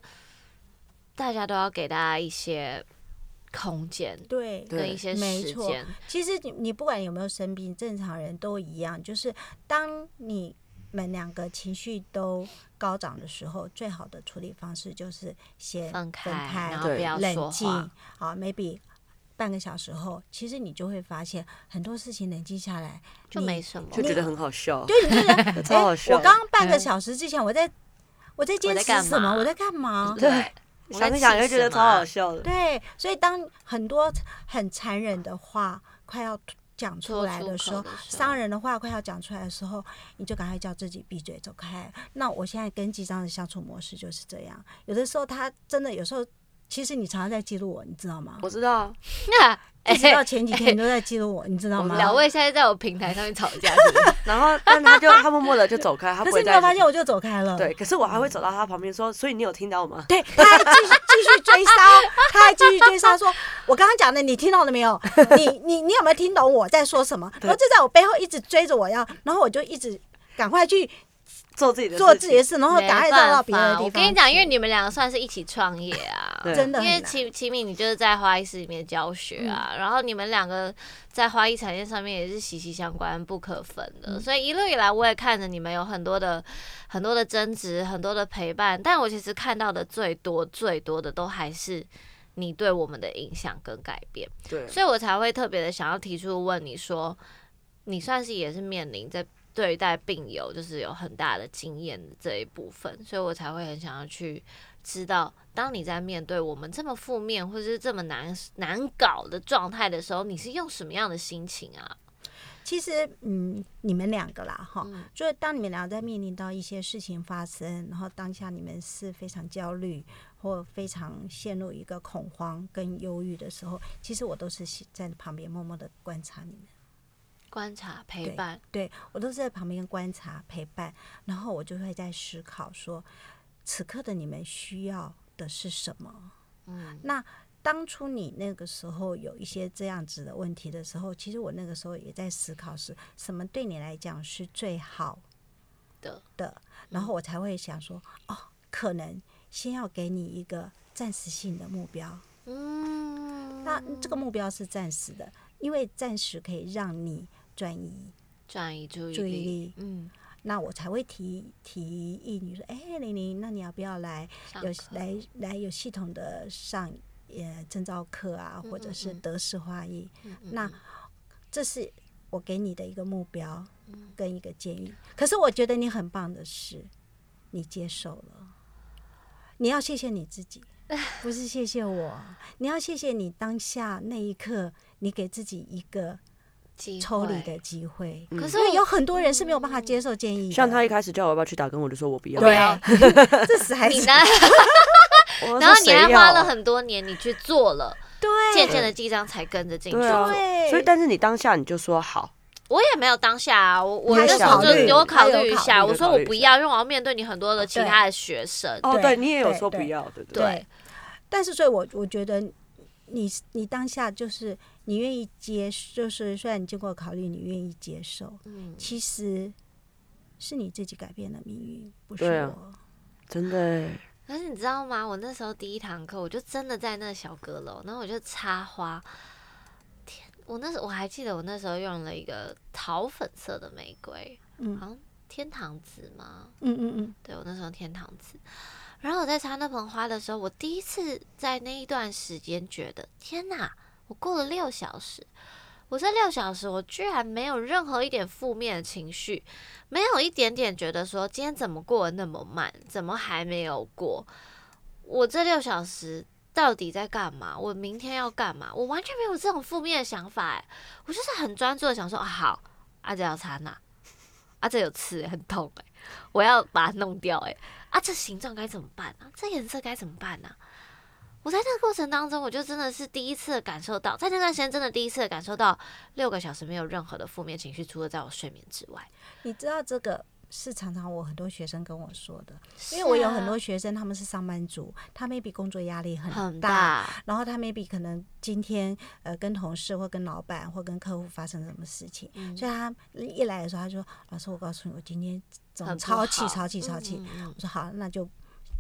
S1: 大家都要给大家一些空间
S2: 对。
S3: 对
S1: 跟一些
S2: 没错
S1: 时间。
S2: 其实你你不管有没有生病，正常人都一样，就是当你们两个情绪都高涨的时候，最好的处理方式就是先
S1: 分开，
S2: 分开
S1: 然后不要
S2: 冷静。，好，maybe 半个小时后，其实你就会发现很多事情冷静下来
S1: 就没什么，
S3: 就觉得很好笑，
S2: 对，你就觉得
S3: 超好
S2: 哎，
S3: 笑
S2: 我刚刚半个小时之前我在我在坚持什么？我在干嘛？
S1: 对，
S3: 想一想就觉得超好笑的。
S2: 对，所以当很多很残忍的话快要讲出来的时候，
S1: 口的时候
S2: 伤人的话快要讲出来的时候，你就赶快叫自己闭嘴走开。那我现在跟记章的相处模式就是这样，有的时候他真的有时候。其实你常常在记录我，你知道吗？
S3: 我知道，
S2: 一直到前几天你都在记录我，你知道吗？
S1: 两位现在在我平台上面吵架，是是
S3: 然后但他就他默默的就走开，他不会 再
S2: 是你有发现，我就走开了。
S3: 对，可是我还会走到他旁边说，所以你有听到吗？
S2: 对，他还继续继续追杀，他还继续追杀，说：“我刚刚讲的，你听到了没有？你你你有没有听懂我在说什么？”然后就在我背后一直追着我要，然后我就一直赶快去
S3: 做自己的
S2: 做自己的事，然后赶快
S1: 没
S2: 绕到
S1: 办
S2: 别的地方。
S1: 我跟你讲，因为你们两个算是一起创业啊，
S2: 真的
S1: 因为齐齐敏你就是在花艺室里面教学啊，然后你们两个在花艺产业上面也是息息相关、不可分的，
S2: 嗯。
S1: 所以一路以来我也看着你们有很多的很多的争执、很多的陪伴，但我其实看到的最多最多的都还是你对我们的影响跟改变，
S3: 对，
S1: 所以我才会特别的想要提出问你说，你算是也是面临在对待病友就是有很大的经验的这一部分，所以我才会很想要去知道，当你在面对我们这么负面或者是这么难难搞的状态的时候，你是用什么样的心情啊？
S2: 其实，嗯，你们两个啦，哈，
S1: 嗯
S2: 就是当你们两个在面临到一些事情发生，然后当下你们是非常焦虑或非常陷入一个恐慌跟忧郁的时候，其实我都是在旁边默默的观察你们。
S1: 观察陪伴，
S2: 对我都是在旁边观察陪伴，然后我就会在思考说，此刻的你们需要的是什么？
S1: 嗯，
S2: 那当初你那个时候有一些这样子的问题的时候，其实我那个时候也在思考是什么对你来讲是最好
S1: 的。
S2: 的，然后我才会想说，哦，可能先要给你一个暂时性的目标，
S1: 嗯，
S2: 那这个目标是暂时的，因为暂时可以让你转移
S1: 转移注意
S2: 注意
S1: 力
S2: 力，
S1: 嗯，
S2: 那我才会提提议你说，哎，玲玲，那你要不要来有来来有系统的上呃证照课啊，或者是德式花艺？
S1: 嗯嗯
S2: 那这是我给你的一个目标
S1: 嗯
S2: 跟一个建议。可是我觉得你很棒的是，你接受了，你要谢谢你自己。不是谢谢我，你要谢谢你当下那一刻，你给自己一个
S1: 机
S2: 抽离的机会。
S3: 嗯
S1: 可是
S2: 因为有很多人是没有办法接受建议的，
S3: 像他一开始叫我要不要去打工，我就说我不要。
S2: 对
S1: 啊，
S2: 这时还是
S1: 你呢？然后你还花了很多年，你去做了，
S2: 对
S1: 渐渐的记账才跟着进去
S3: 对所以但是你当下你就说好，
S1: 我也没有当下啊，我我
S2: 你
S1: 那时候就
S3: 有考虑
S1: 有考虑一下，我说我不要，因为我要面对你很多的其他的学生。
S3: 哦，
S2: 对
S3: 对你也有说不要，对不
S1: 对
S3: 对？
S2: 但是，所以我我觉得你你当下就是你愿意接，就是虽然你经过考虑，你愿意接受，
S1: 嗯，
S2: 其实是你自己改变了命运，不是我。
S3: 真的欸，
S1: 可是你知道吗？我那时候第一堂课，我就真的在那小阁楼，然后我就插花。天，我那时我还记得，我那时候用了一个桃粉色的玫瑰，
S2: 嗯
S1: 好像天堂紫吗？
S2: 嗯嗯嗯，
S1: 对我那时候天堂紫。然后我在插那盆花的时候，我第一次在那一段时间觉得，天哪！我过了六小时，我这六小时我居然没有任何一点负面的情绪，没有一点点觉得说今天怎么过得那么慢，怎么还没有过？我这六小时到底在干嘛？我明天要干嘛？我完全没有这种负面的想法，哎，我就是很专注的想说，好，啊这要插哪？啊这有刺、很痛哎、我要把它弄掉哎、啊这形状该怎么办啊？这颜色该怎么办呢、我在那个过程当中，我就真的是第一次感受到，在那段时间真的第一次感受到六个小时没有任何的负面情绪，除了在我睡眠之外。
S2: 你知道这个是常常我很多学生跟我说的，因为我有很多学生他们是上班族，他 maybe 工作压力很大，然后他 maybe 可能今天呃跟同事或跟老板或跟客户发生什么事情，
S1: 嗯
S2: 所以他一来的时候他说：“老师，我告诉你，我今天怎么超气、超气、超气。
S1: 嗯嗯嗯
S2: 我说：“好，那就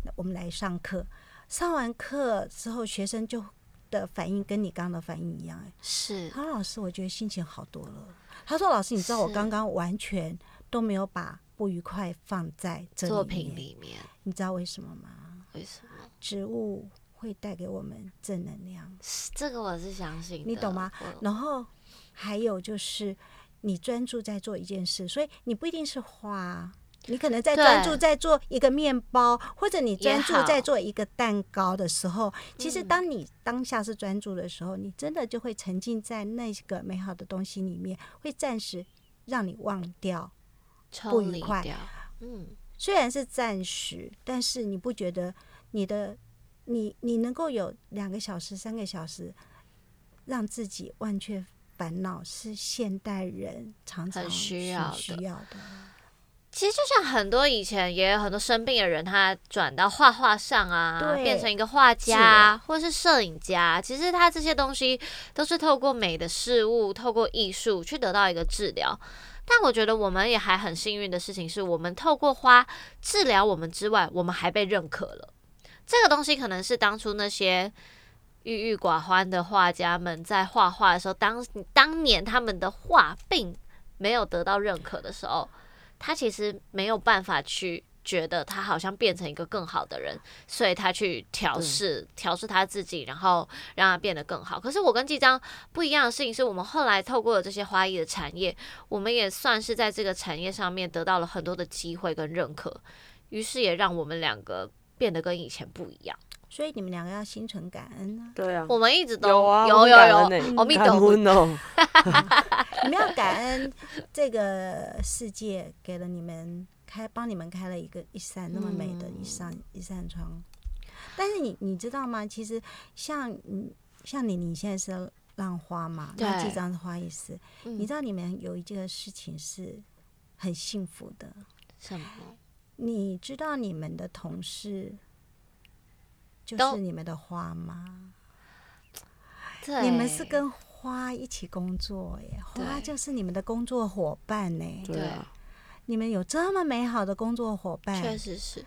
S2: 那我们来上课。上完课之后，学生就的反应跟你刚刚的反应一样。哎，
S1: 是
S2: 他说：“老师，我觉得心情好多了。”他说：“老师，你知道我刚刚完全都没有把不愉快放在这
S1: 作，品里面
S2: 你知道为什么吗？
S1: 为什么？
S2: 植物会带给我们正能量。”
S1: 是这个我是相信的，
S2: 你懂吗？然后还有就是，你专注在做一件事，所以你不一定是花，你可能在专注在做一个面包，或者你专注在做一个蛋糕的时候，其实
S1: 嗯
S2: 当你当下是专注的时候，你真的就会沉浸在那个美好的东西里面，会暂时让你忘掉。不愉快，
S1: 嗯，
S2: 虽然是暂时，但是你不觉得你的你你能够有两个小时、三个小时，让自己忘却烦恼，是现代人常常
S1: 很需要
S2: 需要的。
S1: 其实就像很多以前也有很多生病的人，他转到画画上啊，变成一个画家啊或是摄影家。其实他这些东西都是透过美的事物，透过艺术去得到一个治疗。但我觉得我们也还很幸运的事情是，我们透过花治疗我们之外，我们还被认可了。这个东西可能是当初那些郁郁寡欢的画家们在画画的时候，当当年他们的画并没有得到认可的时候，他其实没有办法去觉得他好像变成一个更好的人，所以他去调试调试他自己，然后让他变得更好。可是我跟季章不一样的事情是，我们后来透过了这些花艺的产业，我们也算是在这个产业上面得到了很多的机会跟认可，于是也让我们两个变得跟以前不一样。
S2: 所以你们两个要心存感恩啊！
S3: 对啊，
S1: 我们一直都
S3: 有啊，
S1: 有有有
S3: 感恩欸
S1: 阿弥陀
S3: 感
S1: 佛
S3: 恩哦，
S2: 你们要感恩这个世界给了你们开，帮你们开了一个一扇那么美的一扇、一扇窗。但是你你知道吗？其实像你像你你现在是浪花嘛，那
S1: 对
S2: 这张是花艺师，
S1: 嗯
S2: 你知道你们有一件事情是很幸福的。
S1: 什么？
S2: 你知道你们的同事就是你们的花吗？你们是跟花一起工作耶，花就是你们的工作伙伴呢。
S3: 对啊，
S2: 你们有这么美好的工作伙伴确，
S1: 实是。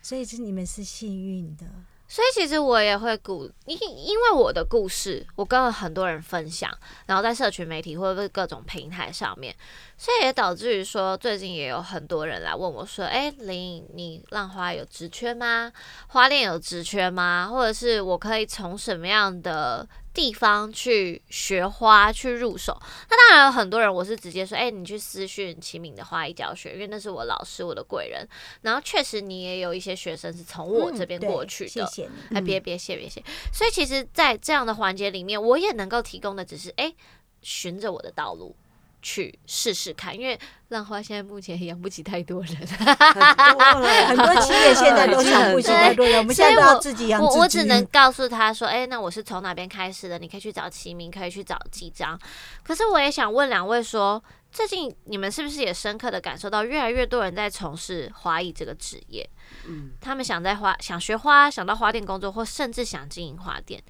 S2: 所以是你们是幸运的。
S1: 所以其实我也会鼓，因因为我的故事，我跟很多人分享，然后在社群媒体或者是各种平台上面，所以也导致于说，最近也有很多人来问我说：“哎、林，你浪花有职缺吗？花店有职缺吗？或者是我可以从什么样的地方去学花去入手。那当然有很多人，我是直接说，哎、你去私讯齐敏的花艺教学，因为那是我老师，我的贵人。然后确实你也有一些学生是从我这边过去的，
S2: 谢谢你。
S1: 哎，别别谢别谢。所以其实，在这样的环节里面，我也能够提供的只是，哎，循着我的道路去试试看，因为浪花现在目前养不起太多人，
S3: 很多了
S2: 很多企业现在都养不起太多人，我们现在都要自己养。
S1: 我我只能告诉他说，哎，那我是从哪边开始的？你可以去找齐名，可以去找几张。可是我也想问两位说，最近你们是不是也深刻的感受到，越来越多人在从事花艺这个职业？
S3: 嗯，
S1: 他们想在花想学花，想到花店工作，或甚至想经营花店。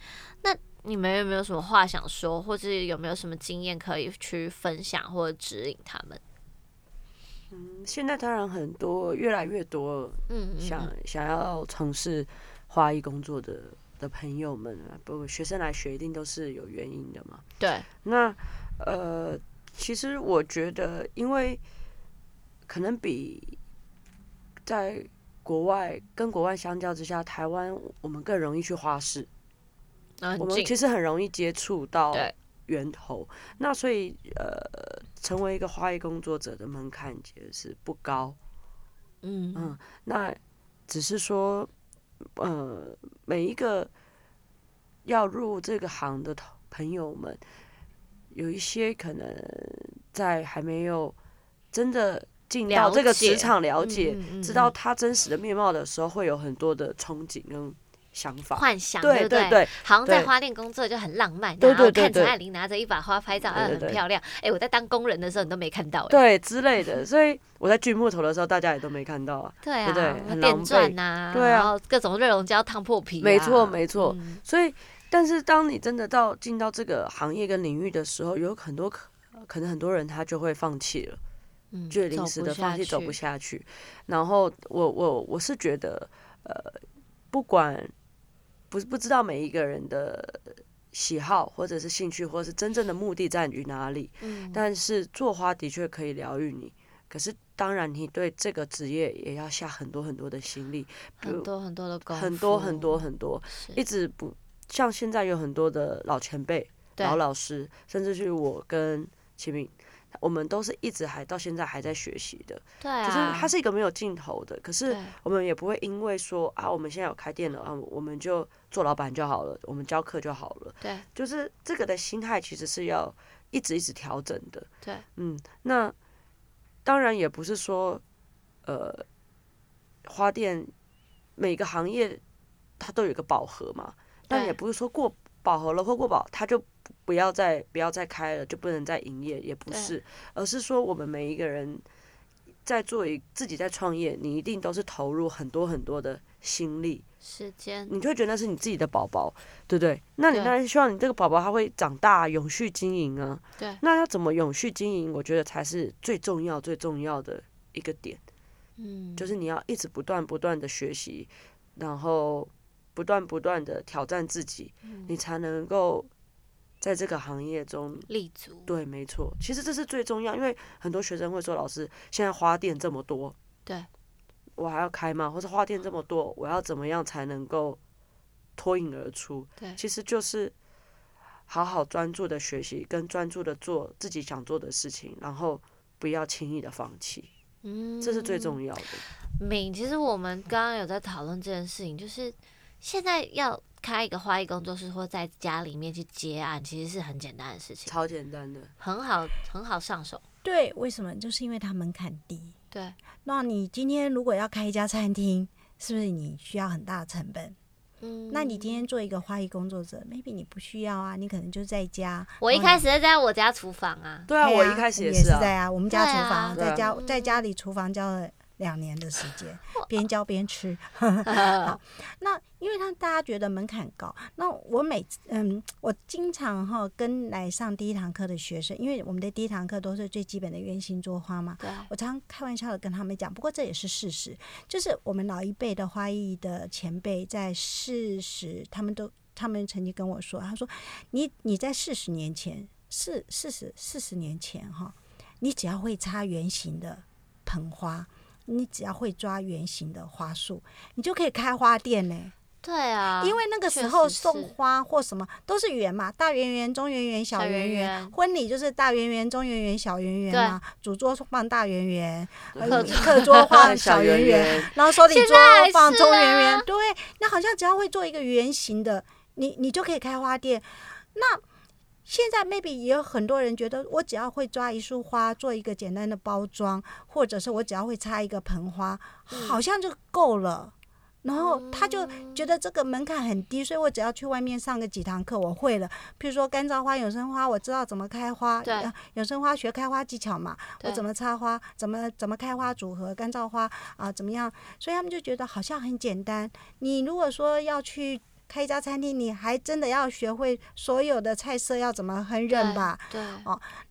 S1: 那你们有没有什么话想说，或者有没有什么经验可以去分享或者指引他们？
S3: 嗯现在当然很多，越来越多
S1: 嗯，嗯
S3: 想
S1: 嗯
S3: 想要从事花艺工作的的朋友们啊，不，学生来学一定都是有原因的嘛。
S1: 对，
S3: 那呃，其实我觉得，因为可能比在国外跟国外相较之下，台湾我们更容易去花市，我们其实很容易接触到源头。那所以呃，成为一个花艺工作者的门槛其实是不高。
S1: 嗯。
S3: 嗯，那只是说，呃，每一个要入这个行的朋友们，有一些可能在还没有真的进到这个职场了解，知道他真实的面貌的时候，会有很多的憧憬跟想法。
S1: 幻想，
S3: 对
S1: 不
S3: 对？对，
S1: 好像在花店工作就很浪漫，
S3: 对
S1: 然后看陈爱玲拿着一把花拍照，啊，
S3: 对对对
S1: 很漂亮。哎，我在当工人的时候你都没看到，哎，
S3: 对之类的，所以我在锯木头的时候，大家也都没看到啊。
S1: 对
S3: 对不对？
S1: 啊，电钻呐，
S3: 对啊。
S1: 然后各种热熔胶烫破皮啊，
S3: 没错没错。
S1: 嗯。
S3: 所以，但是当你真的到进到这个行业跟领域的时候，有很多可可能很多人他就会放弃了。
S1: 嗯
S3: 就临时的放弃，走不下去。然后我我我是觉得，呃，不管不不知道每一个人的喜好或者是兴趣，或者是真正的目的在于哪里，
S1: 嗯
S3: 但是做花的确可以疗愈你。可是当然，你对这个职业也要下很多很多的心力，
S1: 很多很多的功夫，
S3: 很多很多很多，一直不像现在有很多的老前辈、老老师，甚至是我跟齐敏，我们都是一直还到现在还在学习的。
S1: 对啊，
S3: 就是它是一个没有尽头的，可是我们也不会因为说啊，我们现在有开店了啊，我们就做老板就好了，我们教课就好了。
S1: 对
S3: 就是这个的心态其实是要一直一直调整的。
S1: 对，
S3: 嗯，那当然也不是说，呃，花店每个行业它都有一个饱和嘛，但也不是说过饱和了或过饱，它就不不要再不要再开了，就不能再营业，也不是，而是说我们每一个人在做一自己在创业，你一定都是投入很多很多的心力，
S1: 时间，
S3: 你就会觉得那是你自己的宝宝，对不对？那你当然希望你这个宝宝他会长大，永续经营啊。
S1: 对
S3: 那要怎么永续经营？我觉得才是最重要、最重要的一个点，
S1: 嗯，
S3: 就是你要一直不断、不断的学习，然后不断、不断的挑战自己，
S1: 嗯
S3: 你才能够在这个行业中。
S1: 立足，
S3: 对，没错，其实这是最重要，因为很多学生会说：“老师，现在花店这么多，
S1: 对，
S3: 我还要开吗？或者花店这么多，我要怎么样才能够脱颖而出？”
S1: 对
S3: 其实就是好好专注的学习，跟专注的做自己想做的事情，然后不要轻易的放弃，
S1: 嗯，
S3: 这是最重要的。
S1: 敏，其实我们刚刚有在讨论这件事情，就是现在要开一个花艺工作室或在家里面去接案，其实是很简单的事情，
S3: 超简单的，
S1: 很好很好上手。
S2: 对，为什么？就是因为它门槛低。
S1: 对，
S2: 那你今天如果要开一家餐厅，是不是你需要很大的成本？
S1: 嗯
S2: 那你今天做一个花艺工作者，maybe 你不需要啊，你可能就在家。
S1: 我一开始是在我家厨房啊，
S3: 对啊，我一开始
S2: 也
S3: 是啊，
S2: 在啊，我们家厨房
S3: 啊
S2: 在家
S1: 嗯
S2: 在家里厨房教了两年的时间，边教边吃。好，那因为他大家觉得门槛高，那我每次嗯，我经常哈跟来上第一堂课的学生，因为我们的第一堂课都是最基本的圆形作花嘛，
S1: 对，
S2: 我常开玩笑的跟他们讲，不过这也是事实，就是我们老一辈的花艺的前辈在四十，他们都他们曾经跟我说，他说你你在四十年前，四四十四十年前哈，你只要会插圆形的盆花，你只要会抓圆形的花束，你就可以开花店呢。
S1: 对啊，
S2: 因为那个时候送花或什么都是圆嘛，大圆圆、中圆圆、小
S1: 小
S2: 圆圆。婚礼就是大圆圆、中圆圆、小圆圆嘛，主桌放大圆圆，呃
S1: 课
S2: 课桌放小圆
S3: 圆
S2: 圆，，然后手礼桌放中圆圆。对，那好像只要会做一个圆形的，你你就可以开花店。那现在 maybe 也有很多人觉得，我只要会抓一束花，做一个简单的包装，或者是我只要会插一个盆花，好像就够了。然后他就觉得这个门槛很低，所以我只要去外面上个几堂课，我会了。譬如说干燥花、永生花，我知道怎么开花。
S1: 对
S2: 呃有生花学开花技巧嘛，我怎么插花，怎么怎么开花组合，干燥花啊、怎么样？所以他们就觉得好像很简单。你如果说要去开一家餐厅，你还真的要学会所有的菜色要怎么烹饪吧？
S1: 对，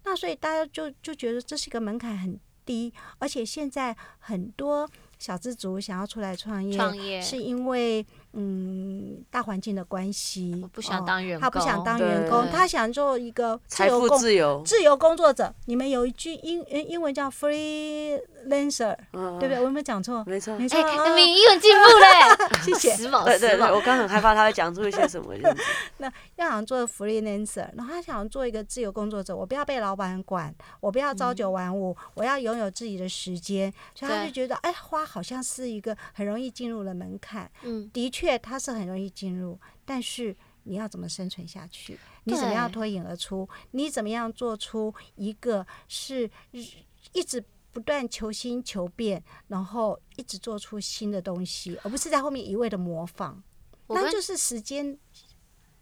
S2: 那所以大家就就觉得这是一个门槛很低，而且现在很多小资族想要出来创业，
S1: 创业
S2: 是因为嗯大环境的关系，
S1: 我不想
S2: 哦
S1: 当员工，
S2: 他不想当员工，他想做一个自
S3: 财富
S2: 由工
S3: 自由，
S2: 自由工作者。你们有一句英英英文叫 freelancer，
S3: 嗯
S2: 对不对？我有没有讲错？
S3: 没错。
S2: 没错，
S1: 你英文进步嘞，
S2: 谢谢。
S1: 时髦
S3: 对对对，我刚很害怕他会讲出一些什么 那。
S2: 要想做 freelancer，然后他想做一个自由工作者，我不要被老板管，我不要朝九晚五，我要拥有自己的时间，所以他就觉得，哎，花好像是一个很容易进入了门槛。
S1: 嗯，
S2: 的确，它是很容易进入，但是你要怎么生存下去？你怎么样脱颖而出？你怎么样做出一个是一直不断求新求变，然后一直做出新的东西，而不是在后面一味的模仿？那就是时间，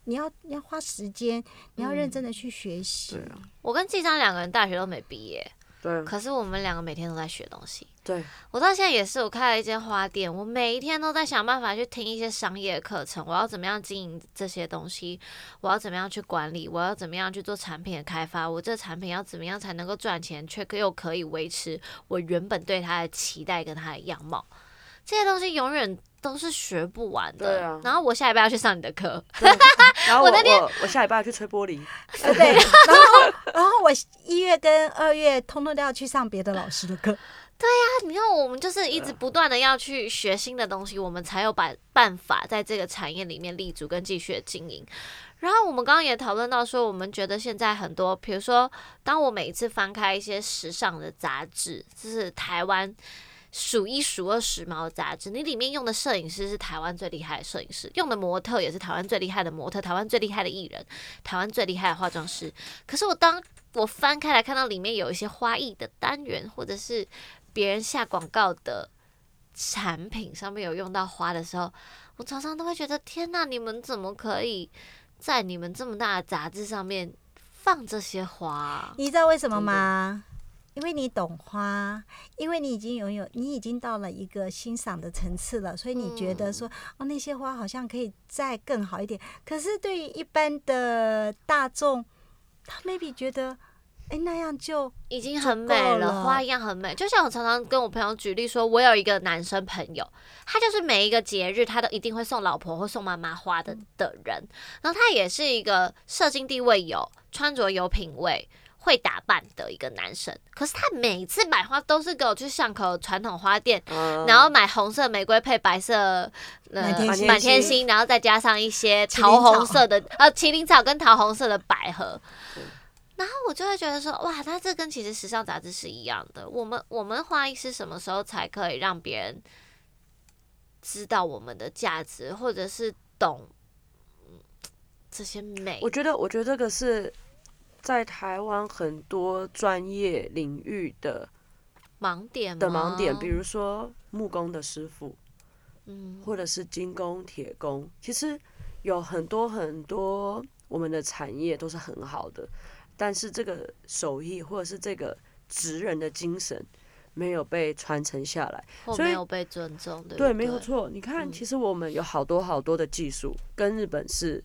S2: 你要你要花时间，你要认真的去学习。
S3: 对啊，
S1: 我跟季章两个人大学都没毕业，
S3: 对。
S1: 可是我们两个每天都在学东西。
S3: 对，
S1: 我到现在也是，我开了一间花店，我每一天都在想办法去听一些商业课程，我要怎么样经营这些东西，我要怎么样去管理，我要怎么样去做产品的开发，我这产品要怎么样才能够赚钱，却又可以维持我原本对它的期待跟它的样貌，这些东西永远都是学不完的。
S3: 对啊
S1: 然后我下礼拜要去上你的课，
S3: 然后我
S1: 我那天
S3: 我我下礼拜要去吹玻璃，
S2: 对对，然后然后我一月跟二月通通都要去上别的老师的课。
S1: 对呀你看，我们就是一直不断的要去学新的东西，我们才有办办法在这个产业里面立足跟继续的经营。然后我们刚刚也讨论到说，我们觉得现在很多，比如说，当我每一次翻开一些时尚的杂志，就是台湾数一数二时髦的杂志，你里面用的摄影师是台湾最厉害的摄影师，用的模特也是台湾最厉害的模特，台湾最厉害的艺人，台湾最厉害的化妆师。可是我当我翻开来看到里面有一些花艺的单元，或者是别人下广告的产品上面有用到花的时候，我常常都会觉得天呐，你们怎么可以在你们这么大的杂志上面放这些花啊、
S2: 你知道为什么吗？因为你懂花，因为你已经拥有，你已经到了一个欣赏的层次了，所以你觉得说，哦，那些花好像可以再更好一点。可是对于一般的大众，他 maybe 觉得，哎，那样就
S1: 已经很美了，
S2: 了
S1: 花一样很美。就像我常常跟我朋友举例说，我有一个男生朋友，他就是每一个节日他都一定会送老婆或送妈妈花的的人，然后他也是一个社经地位有、穿着有品味。会打扮的一个男生，可是他每次买花都是给我去巷口传统花店，
S3: 嗯
S1: 然后买红色玫瑰配白色呃
S2: 满天
S3: 星
S1: 然后再加上一些桃红色的呃麒麟草跟桃红色的百合。然后我就会觉得说，哇，那这跟其实时尚杂志是一样的。我们我们花艺师什么时候才可以让别人知道我们的价值，或者是懂嗯这些美？
S3: 我觉得，我觉得这个是在台湾很多专业领域的
S1: 盲点
S3: 的盲点，比如说木工的师傅，
S1: 嗯，
S3: 或者是金工、铁工，其实有很多很多我们的产业都是很好的，但是这个手艺或者是这个职人的精神没有被传承下来。所以
S1: 没有被尊重，对
S3: 对，
S1: 对？
S3: 没有错。你看，
S1: 嗯
S3: 其实我们有好多好多的技术跟日本是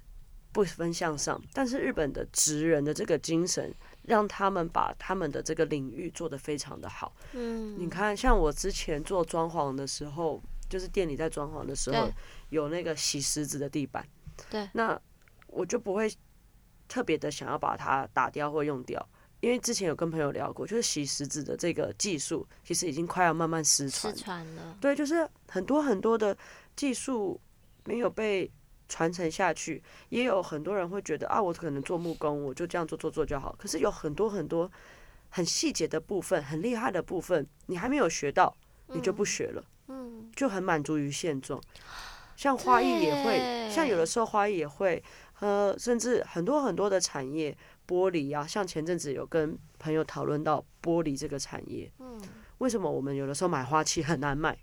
S3: 不分向上，但是日本的职人的这个精神，让他们把他们的这个领域做得非常的好。
S1: 嗯，
S3: 你看，像我之前做装潢的时候，就是店里在装潢的时候，有那个洗石子的地板，
S1: 对，
S3: 那我就不会特别的想要把它打掉或用掉。因为之前有跟朋友聊过，就是洗石子的这个技术，其实已经快要慢慢失传。
S1: 失传了。
S3: 对，就是很多很多的技术没有被传承下去，也有很多人会觉得啊，我可能做木工，我就这样做做做就好。可是有很多很多很细节的部分，很厉害的部分，你还没有学到，你就不学了，
S1: 嗯，
S3: 就很满足于现状。像花艺也会，像有的时候花艺也会，呃，甚至很多很多的产业，玻璃啊，像前阵子有跟朋友讨论到玻璃这个产业，
S1: 嗯，
S3: 为什么我们有的时候买花器很难买，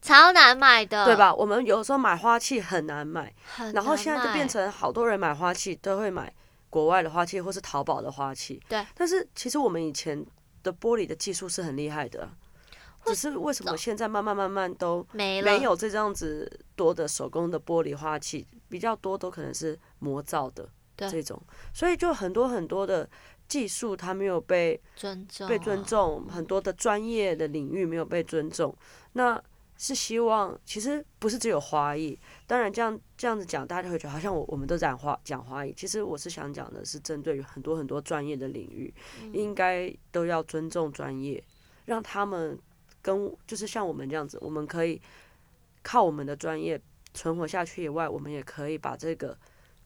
S1: 超难买的，
S3: 对？吧？我们有时候买花器很难买，
S1: 很
S3: 然后现在就变成好多人买花器都会买国外的花器或是淘宝的花器，
S1: 对。
S3: 但是其实我们以前的玻璃的技术是很厉害的，只是为什么现在慢慢慢慢都
S1: 没
S3: 有这样子多的手工的玻璃花器，比较多都可能是模造的这种，所以就很多很多的技术它没有被
S1: 尊重，
S3: 被尊，重，很多的专业的领域没有被尊重。那是希望，其实不是只有花艺。当然，这样这样子讲，大家会觉得好像我我们都讲花讲花艺。其实我是想讲的是，针对于很多很多专业的领域，应该都要尊重专业，让他们跟就是像我们这样子，我们可以靠我们的专业存活下去以外，我们也可以把这个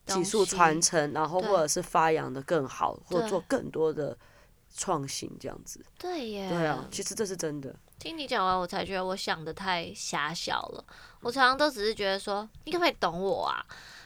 S3: 技术传承，然后或者是发扬的更好，或
S1: 对
S3: 做更多的创新，这样子。
S1: 对呀，
S3: 对啊，其实这是真的。
S1: 听你讲完，我才觉得我想的太狭小了。我常常都只是觉得说，你可不可以懂我啊？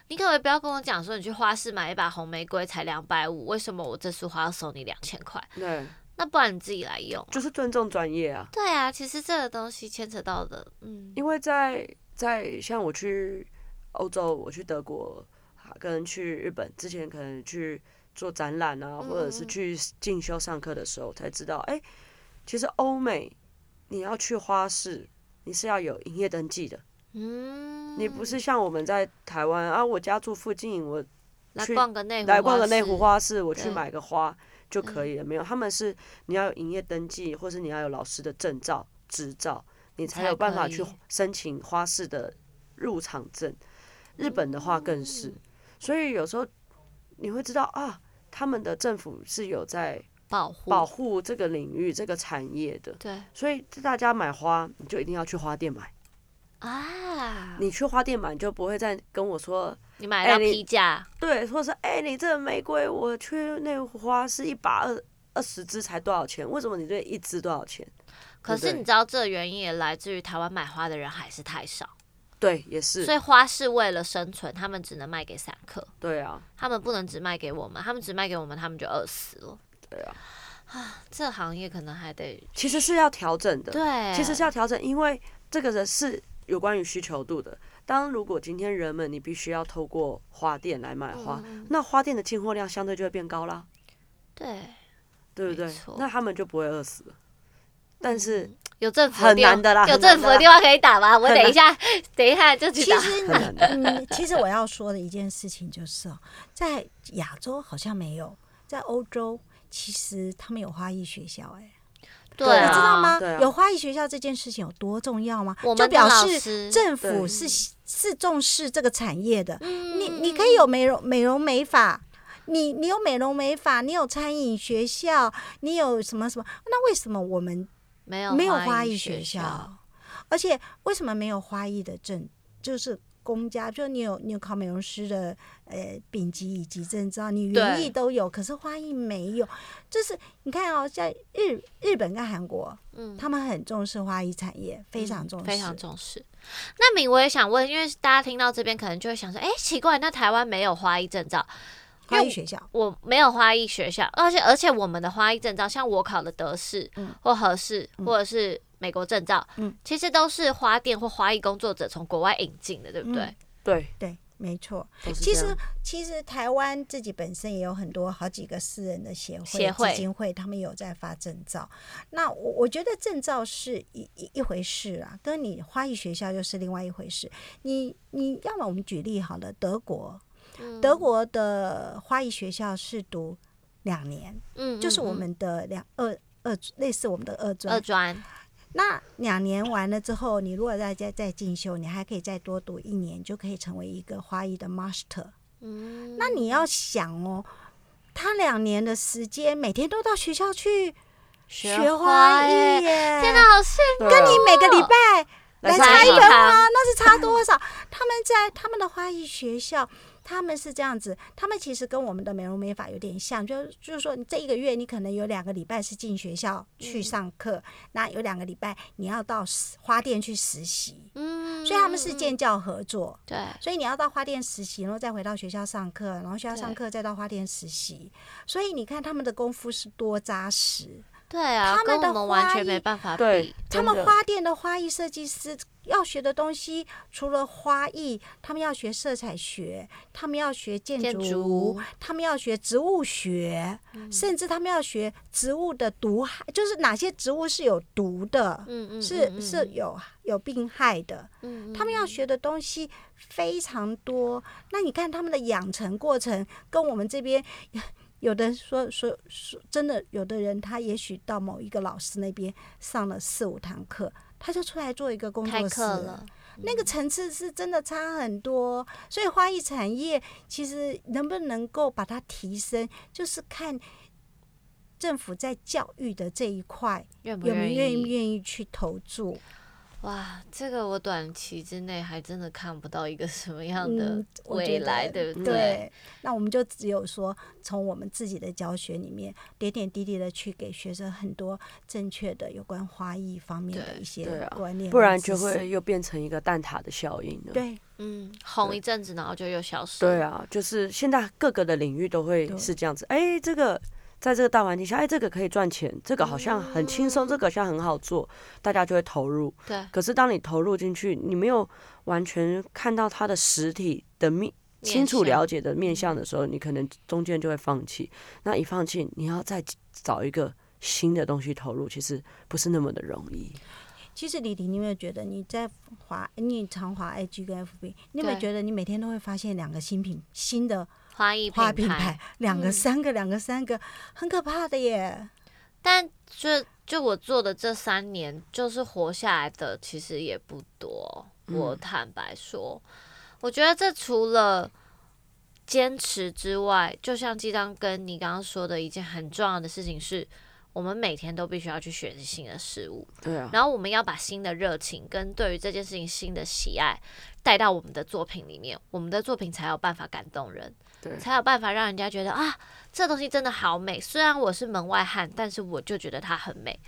S1: 你可不可以不要跟我讲说，你去花市买一把红玫瑰才两百五，为什么我这束花要收你两千块？
S3: 对，
S1: 那不然你自己来用啊、
S3: 就是尊重专业啊。
S1: 对啊，其实这个东西牵扯到的，嗯，
S3: 因为在在像我去欧洲，我去德国，啊跟去日本之前，可能去做展览啊，或者是
S1: 嗯
S3: 去进修上课的时候，才知道，哎、其实欧美你要去花市，你是要有营业登记的，
S1: 嗯，
S3: 你不是像我们在台湾啊，我家住附近，我
S1: 来
S3: 去
S1: 逛个内，
S3: 来逛个内湖，花市，我去买个花就可以了。没有，他们是你要有营业登记，或是你要有老师的证照、执照，你才
S1: 才
S3: 有办法去申请花市的入场证。日本的话更是，
S1: 嗯
S3: 所以有时候你会知道啊，他们的政府是有在
S1: 保护
S3: 保护这个领域、这个产业的。
S1: 对
S3: 所以大家买花，你就一定要去花店买。
S1: 啊，
S3: 你去花店买，你就不会再跟我说
S1: 你买到批价，
S3: 对，或者是哎、你这个玫瑰我去那花是一把二二十支才多少钱？为什么你这一支多少钱？
S1: 可是你知道这原因也来自于台湾买花的人还是太少，
S3: 对，也是
S1: 所，以花是为了生存，他们只能卖给散客，
S3: 对啊，
S1: 他们不能只卖给我们，他们只卖给我们，他们就饿死了。
S3: 对啊，啊
S1: 这行业可能还得
S3: 其实是要调整的，
S1: 对，
S3: 其实是要调整，因为这个人是有关于需求度的。当如果今天人们你必须要透过花店来买花，
S1: 嗯
S3: 那花店的进货量相对就会变高啦，
S1: 对
S3: 对不对？那他们就不会饿死了。但是
S1: 有政府
S3: 很难的啦
S1: 有政府的电话可以打吗？我等一下，等一下就去打。
S2: 其实你，嗯，其实我要说的一件事情就是哦，在亚洲好像没有，在欧洲其实他们有花艺学校、哎，
S1: 对
S3: 啊
S2: 你知道吗？
S3: 啊
S2: 有花艺学校这件事情有多重要吗？就表示政府是是重视这个产业的。
S1: 嗯
S2: 你你可以有美容美容美发。你你有美容美发，你有餐饮学校，你有什么什么？那为什么我们
S1: 没有
S2: 没有花
S1: 花
S2: 艺
S1: 学
S2: 学校，而且为什么没有花艺的证？就是公家，就你有你有考美容师的呃丙级以及证照，你园
S1: 对
S2: 艺都有，可是花艺没有。就是你看哦，在日日本跟韩国，
S1: 嗯
S2: 他们很重视花艺产业，非常重视，
S1: 非常重视。那敏，我也想问，因为大家听到这边可能就会想说，哎、奇怪，那台湾没有花艺证照，
S2: 花艺学校。
S1: 我没有花艺学校，而且而且我们的花艺证照，像我考的德式、
S2: 嗯
S1: 或和式，或者是美国证照，
S2: 嗯
S1: 其实都是花店或花艺工作者从国外引进的，对不对？
S2: 嗯
S3: 对，
S2: 对，没错。其实其实台湾自己本身也有很多好几个私人的协会、
S1: 协会
S2: 基金会，他们有在发证照。那我我觉得证照是一一一回事啊，跟你花艺学校又是另外一回事。你你要么我们举例好了，德国，
S1: 嗯
S2: 德国的花艺学校是读两年，
S1: 嗯
S2: 就是我
S1: 嗯
S2: 们的两二二类似我们的二
S1: 嗯
S2: 专
S1: 二。专，
S2: 那两年完了之后，你如果再再再进修，你还可以再多读一年，就可以成为一个花艺的 master。
S1: 嗯，
S2: 那你要想哦，他两年的时间，每天都到学校去学花艺
S1: 耶，
S2: 耶，
S1: 天哪，好羡慕！
S3: 对啊
S2: 你每个礼拜来插一盆花，那是差多少？他 他们在他们的花艺学校，他们是这样子，他们其实跟我们的美容美发有点像，就就是说，你这一个月你可能有两个礼拜是进学校去上课，那有两个礼拜你要到花店去实习，
S1: 嗯
S2: 所以他们是建教合作。
S1: 对，
S2: 所以你要到花店实习，然后再回到学校上课，然后学校上课再到花店实习。所以你看他们的功夫是多扎实。
S1: 对啊，
S2: 他们的
S1: 跟我们完
S2: 花艺
S1: 全没办法
S3: 对
S1: 比。
S2: 他们花店的花艺设计师要学的东西，除了花艺，他们要学色彩学，他们要学建
S1: 建
S2: 筑，
S1: 筑
S2: 他们要学植物学，甚至他们要学植物的毒害，就是哪些植物是有毒的，
S1: 嗯嗯，
S2: 是
S1: 嗯
S2: 是有有病害的。
S1: 嗯，
S2: 他们要学的东西非常多。那你看他们的养成过程，跟我们这边 有的说说说，真的有的人他也许到某一个老师那边上了四五堂课，他就出来做一个工作室
S1: 了，
S2: 那个层次是真的差很多。所以花艺产业其实能不能够把它提升，就是看。政府在教育的这一块有没有愿意
S1: 意？
S2: 愿意去投注？
S1: 哇，这个我短期之内还真的看不到一个什么样的未来，
S2: 得
S1: 对不
S2: 对，那我们就只有说，从我们自己的教学里面，点点滴滴的去给学生很多正确的有关花艺方面的一些观念，
S3: 不然就会又变成一个蛋挞的效应了。
S2: 对
S1: 嗯，红一阵子，然后就又消失。
S3: 对，啊，就是现在各个的领域都会是这样子。哎，这个在这个大环境下，哎，这个可以赚钱，这个好像很轻松，这个好像很好做，大家就会投入。
S1: 对，
S3: 可是当你投入进去，你没有完全看到它的实体的面。清楚了解的面向的时候，你可能中间就会放弃。那一放弃，你要再找一个新的东西投入，其实不是那么的容易。
S2: 其实李婷，你有没有觉得你在滑，你常滑 IG 跟 FB，你有没有觉得你每天都会发现两个新品、新的
S1: 花艺
S2: 花
S1: 品
S2: 品牌，两个、
S1: 嗯
S2: 三个、两个、三个，很可怕的耶。
S1: 但就就我做的这三年，就是活下来的其实也不多。我坦白说，我觉得这除了坚持之外，就像鸡章跟你刚刚说的一件很重要的事情是，我们每天都必须要去学习新的事物，
S3: 对啊，
S1: 然后我们要把新的热情跟对于这件事情新的喜爱带到我们的作品里面，我们的作品才有办法感动人。
S3: 对
S1: 才有办法让人家觉得啊，这东西真的好美。虽然我是门外汉，但是我就觉得它很美。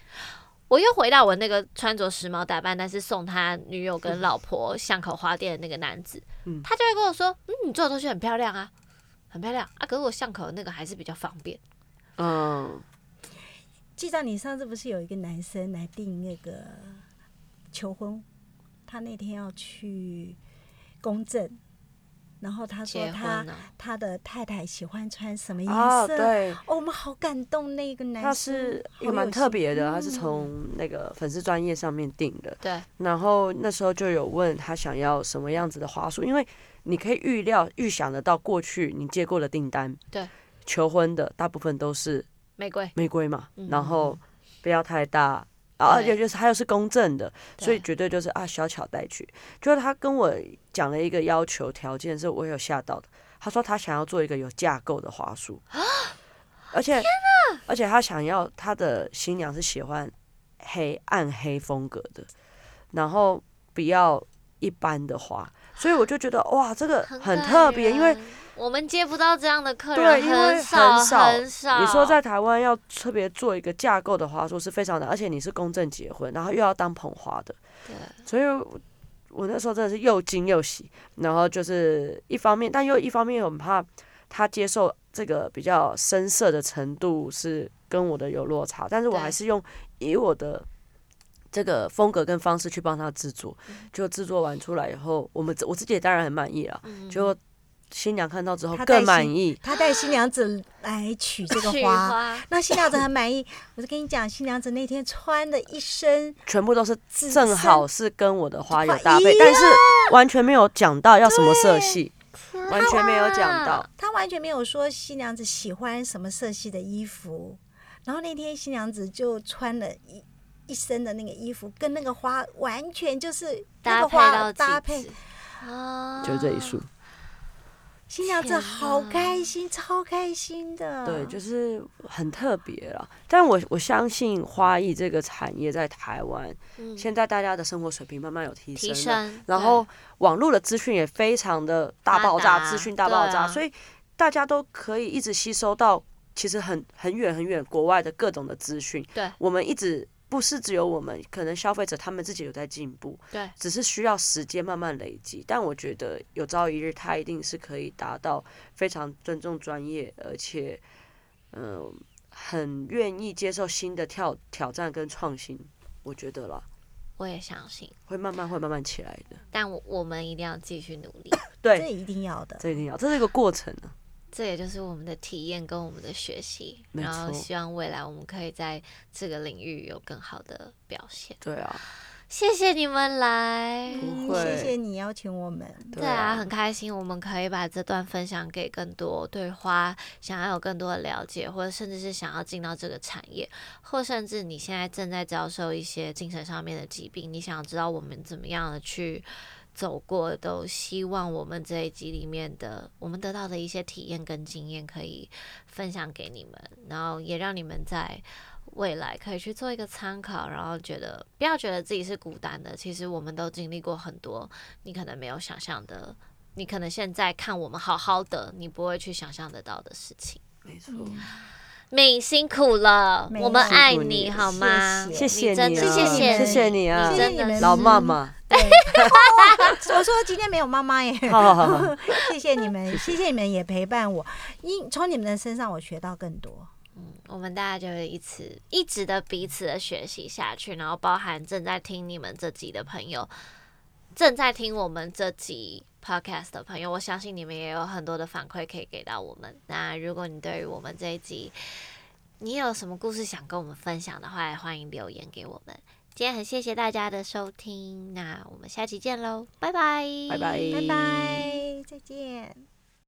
S1: 我又回到我那个穿着时髦打扮，但是送他女友跟老婆巷口花店的那个男子，
S3: 嗯
S1: 他就会跟我说：“嗯，你做的东西很漂亮啊，很漂亮啊。”可是我巷口的那个还是比较方便。
S3: 嗯，
S2: 记得你上次不是有一个男生来订那个求婚，他那天要去公证，然后他说他、他的太太喜欢穿什么颜
S3: 啊，
S2: 色？
S3: 对，
S2: 哦，我们好感动，那个男
S3: 他是也蛮特别的，他
S2: 嗯
S3: 是从那个粉丝专业上面定的。
S1: 对，
S3: 然后那时候就有问他想要什么样子的花束，因为你可以预料、预想得到过去你接过的订单，
S1: 对，
S3: 求婚的大部分都是
S1: 玫瑰，
S3: 玫瑰嘛，
S1: 嗯
S3: 然后不要太大。啊，而
S1: 对
S3: 且就是他又是公正的，所以绝对就是啊小巧带去。就是他跟我讲了一个要求条件，是我有吓到的。他说他想要做一个有架构的花束，而且而且他想要他的新娘是喜欢黑暗黑风格的，然后不要一般的花，所以我就觉得哇，这个很特别，因为
S1: 人我们接不到这样的客
S3: 对
S1: 人，
S3: 因为
S1: 很少
S3: 很少。你说在台湾要特别做一个架构的花束是非常难，而且你是公证结婚，然后又要当捧花的，
S1: 对
S3: 所以我我那时候真的是又惊又喜，然后就是一方面，但又一方面又很怕他接受这个比较深色的程度是跟我的有落差，但是我还是用以我的。这个风格跟方式去帮他制作，就制作完出来以后，我们我自己也当然很满意了。
S1: 嗯
S3: 就新娘看到之后更满意，
S2: 他带新娘子来取这个花，
S1: 花。
S2: 那新娘子很满意。我就跟你讲，新娘子那天穿的一身
S3: 全部都是正好是跟我的花有搭配，但是完全没有讲到要什么色系，完全没有讲到。
S2: 他完全没有说新娘子喜欢什么色系的衣服，然后那天新娘子就穿了一一身的那个衣服，跟那个花完全就是那
S1: 搭
S2: 个花
S1: 配
S2: 搭配。
S1: 啊，
S3: 就这一束，
S2: 新娘子好开心，超开心的。
S3: 对，就是很特别了。但我我相信花艺这个产业在台湾，
S1: 嗯
S3: 现在大家的生活水平慢慢有提升
S1: 提，升，
S3: 然后网络的资讯也非常的大爆炸，资讯大爆炸，
S1: 啊
S3: 所以大家都可以一直吸收到其实很很远很远国外的各种的资讯。
S1: 对
S3: 我们一直不是只有我们，可能消费者他们自己有在进步，
S1: 对
S3: 只是需要时间慢慢累积。但我觉得有朝一日，它一定是可以达到非常尊重专业，而且嗯、很愿意接受新的挑挑战跟创新。我觉得啦，
S1: 我也相信，
S3: 会慢慢会慢慢起来的。
S1: 但我我们一定要继续努力，
S3: 对，
S2: 这一定要的。
S3: 这一定要，这是一个过程啊。
S1: 这也就是我们的体验跟我们的学习，然后希望未来我们可以在这个领域有更好的表现。
S3: 对啊，
S1: 谢谢你们来。
S3: 不
S2: 嗯
S3: 会
S2: 谢谢你邀请我们。
S1: 对啊，很开心，我们可以把这段分享给更多对花想要有更多的了解，或者甚至是想要进到这个产业，或甚至你现在正在遭受一些精神上面的疾病，你想要知道我们怎么样的去走过，都希望我们这一集里面的我们得到的一些体验跟经验可以分享给你们，然后也让你们在。未来可以去做一个参考，然后觉得不要觉得自己是孤单的，其实我们都经历过很多你可能没有想象的，你可能现在看我们好好的，你不会去想象得到的事情。
S3: 没错。
S1: 敏辛苦了，我们爱你
S3: 你
S1: 好吗？
S2: 谢
S3: 谢谢你啊，
S1: 真的
S2: 谢谢你
S3: 谢谢你啊，
S1: 真的是
S3: 老妈妈。
S2: 我说今天没有妈妈耶。
S3: 好好好好，
S2: 谢谢你们，谢谢你们也陪伴我，因从你们的身上我学到更多。
S1: 我们大家就会一直一直的彼此的学习下去，然后包含正在听你们这集的朋友，正在听我们这集 podcast 的朋友，我相信你们也有很多的反馈可以给到我们。那如果你对于我们这一集，你有什么故事想跟我们分享的话，也欢迎留言给我们。今天很谢谢大家的收听，那我们下期见喽，拜拜，
S3: 拜拜，
S2: 拜拜，再见。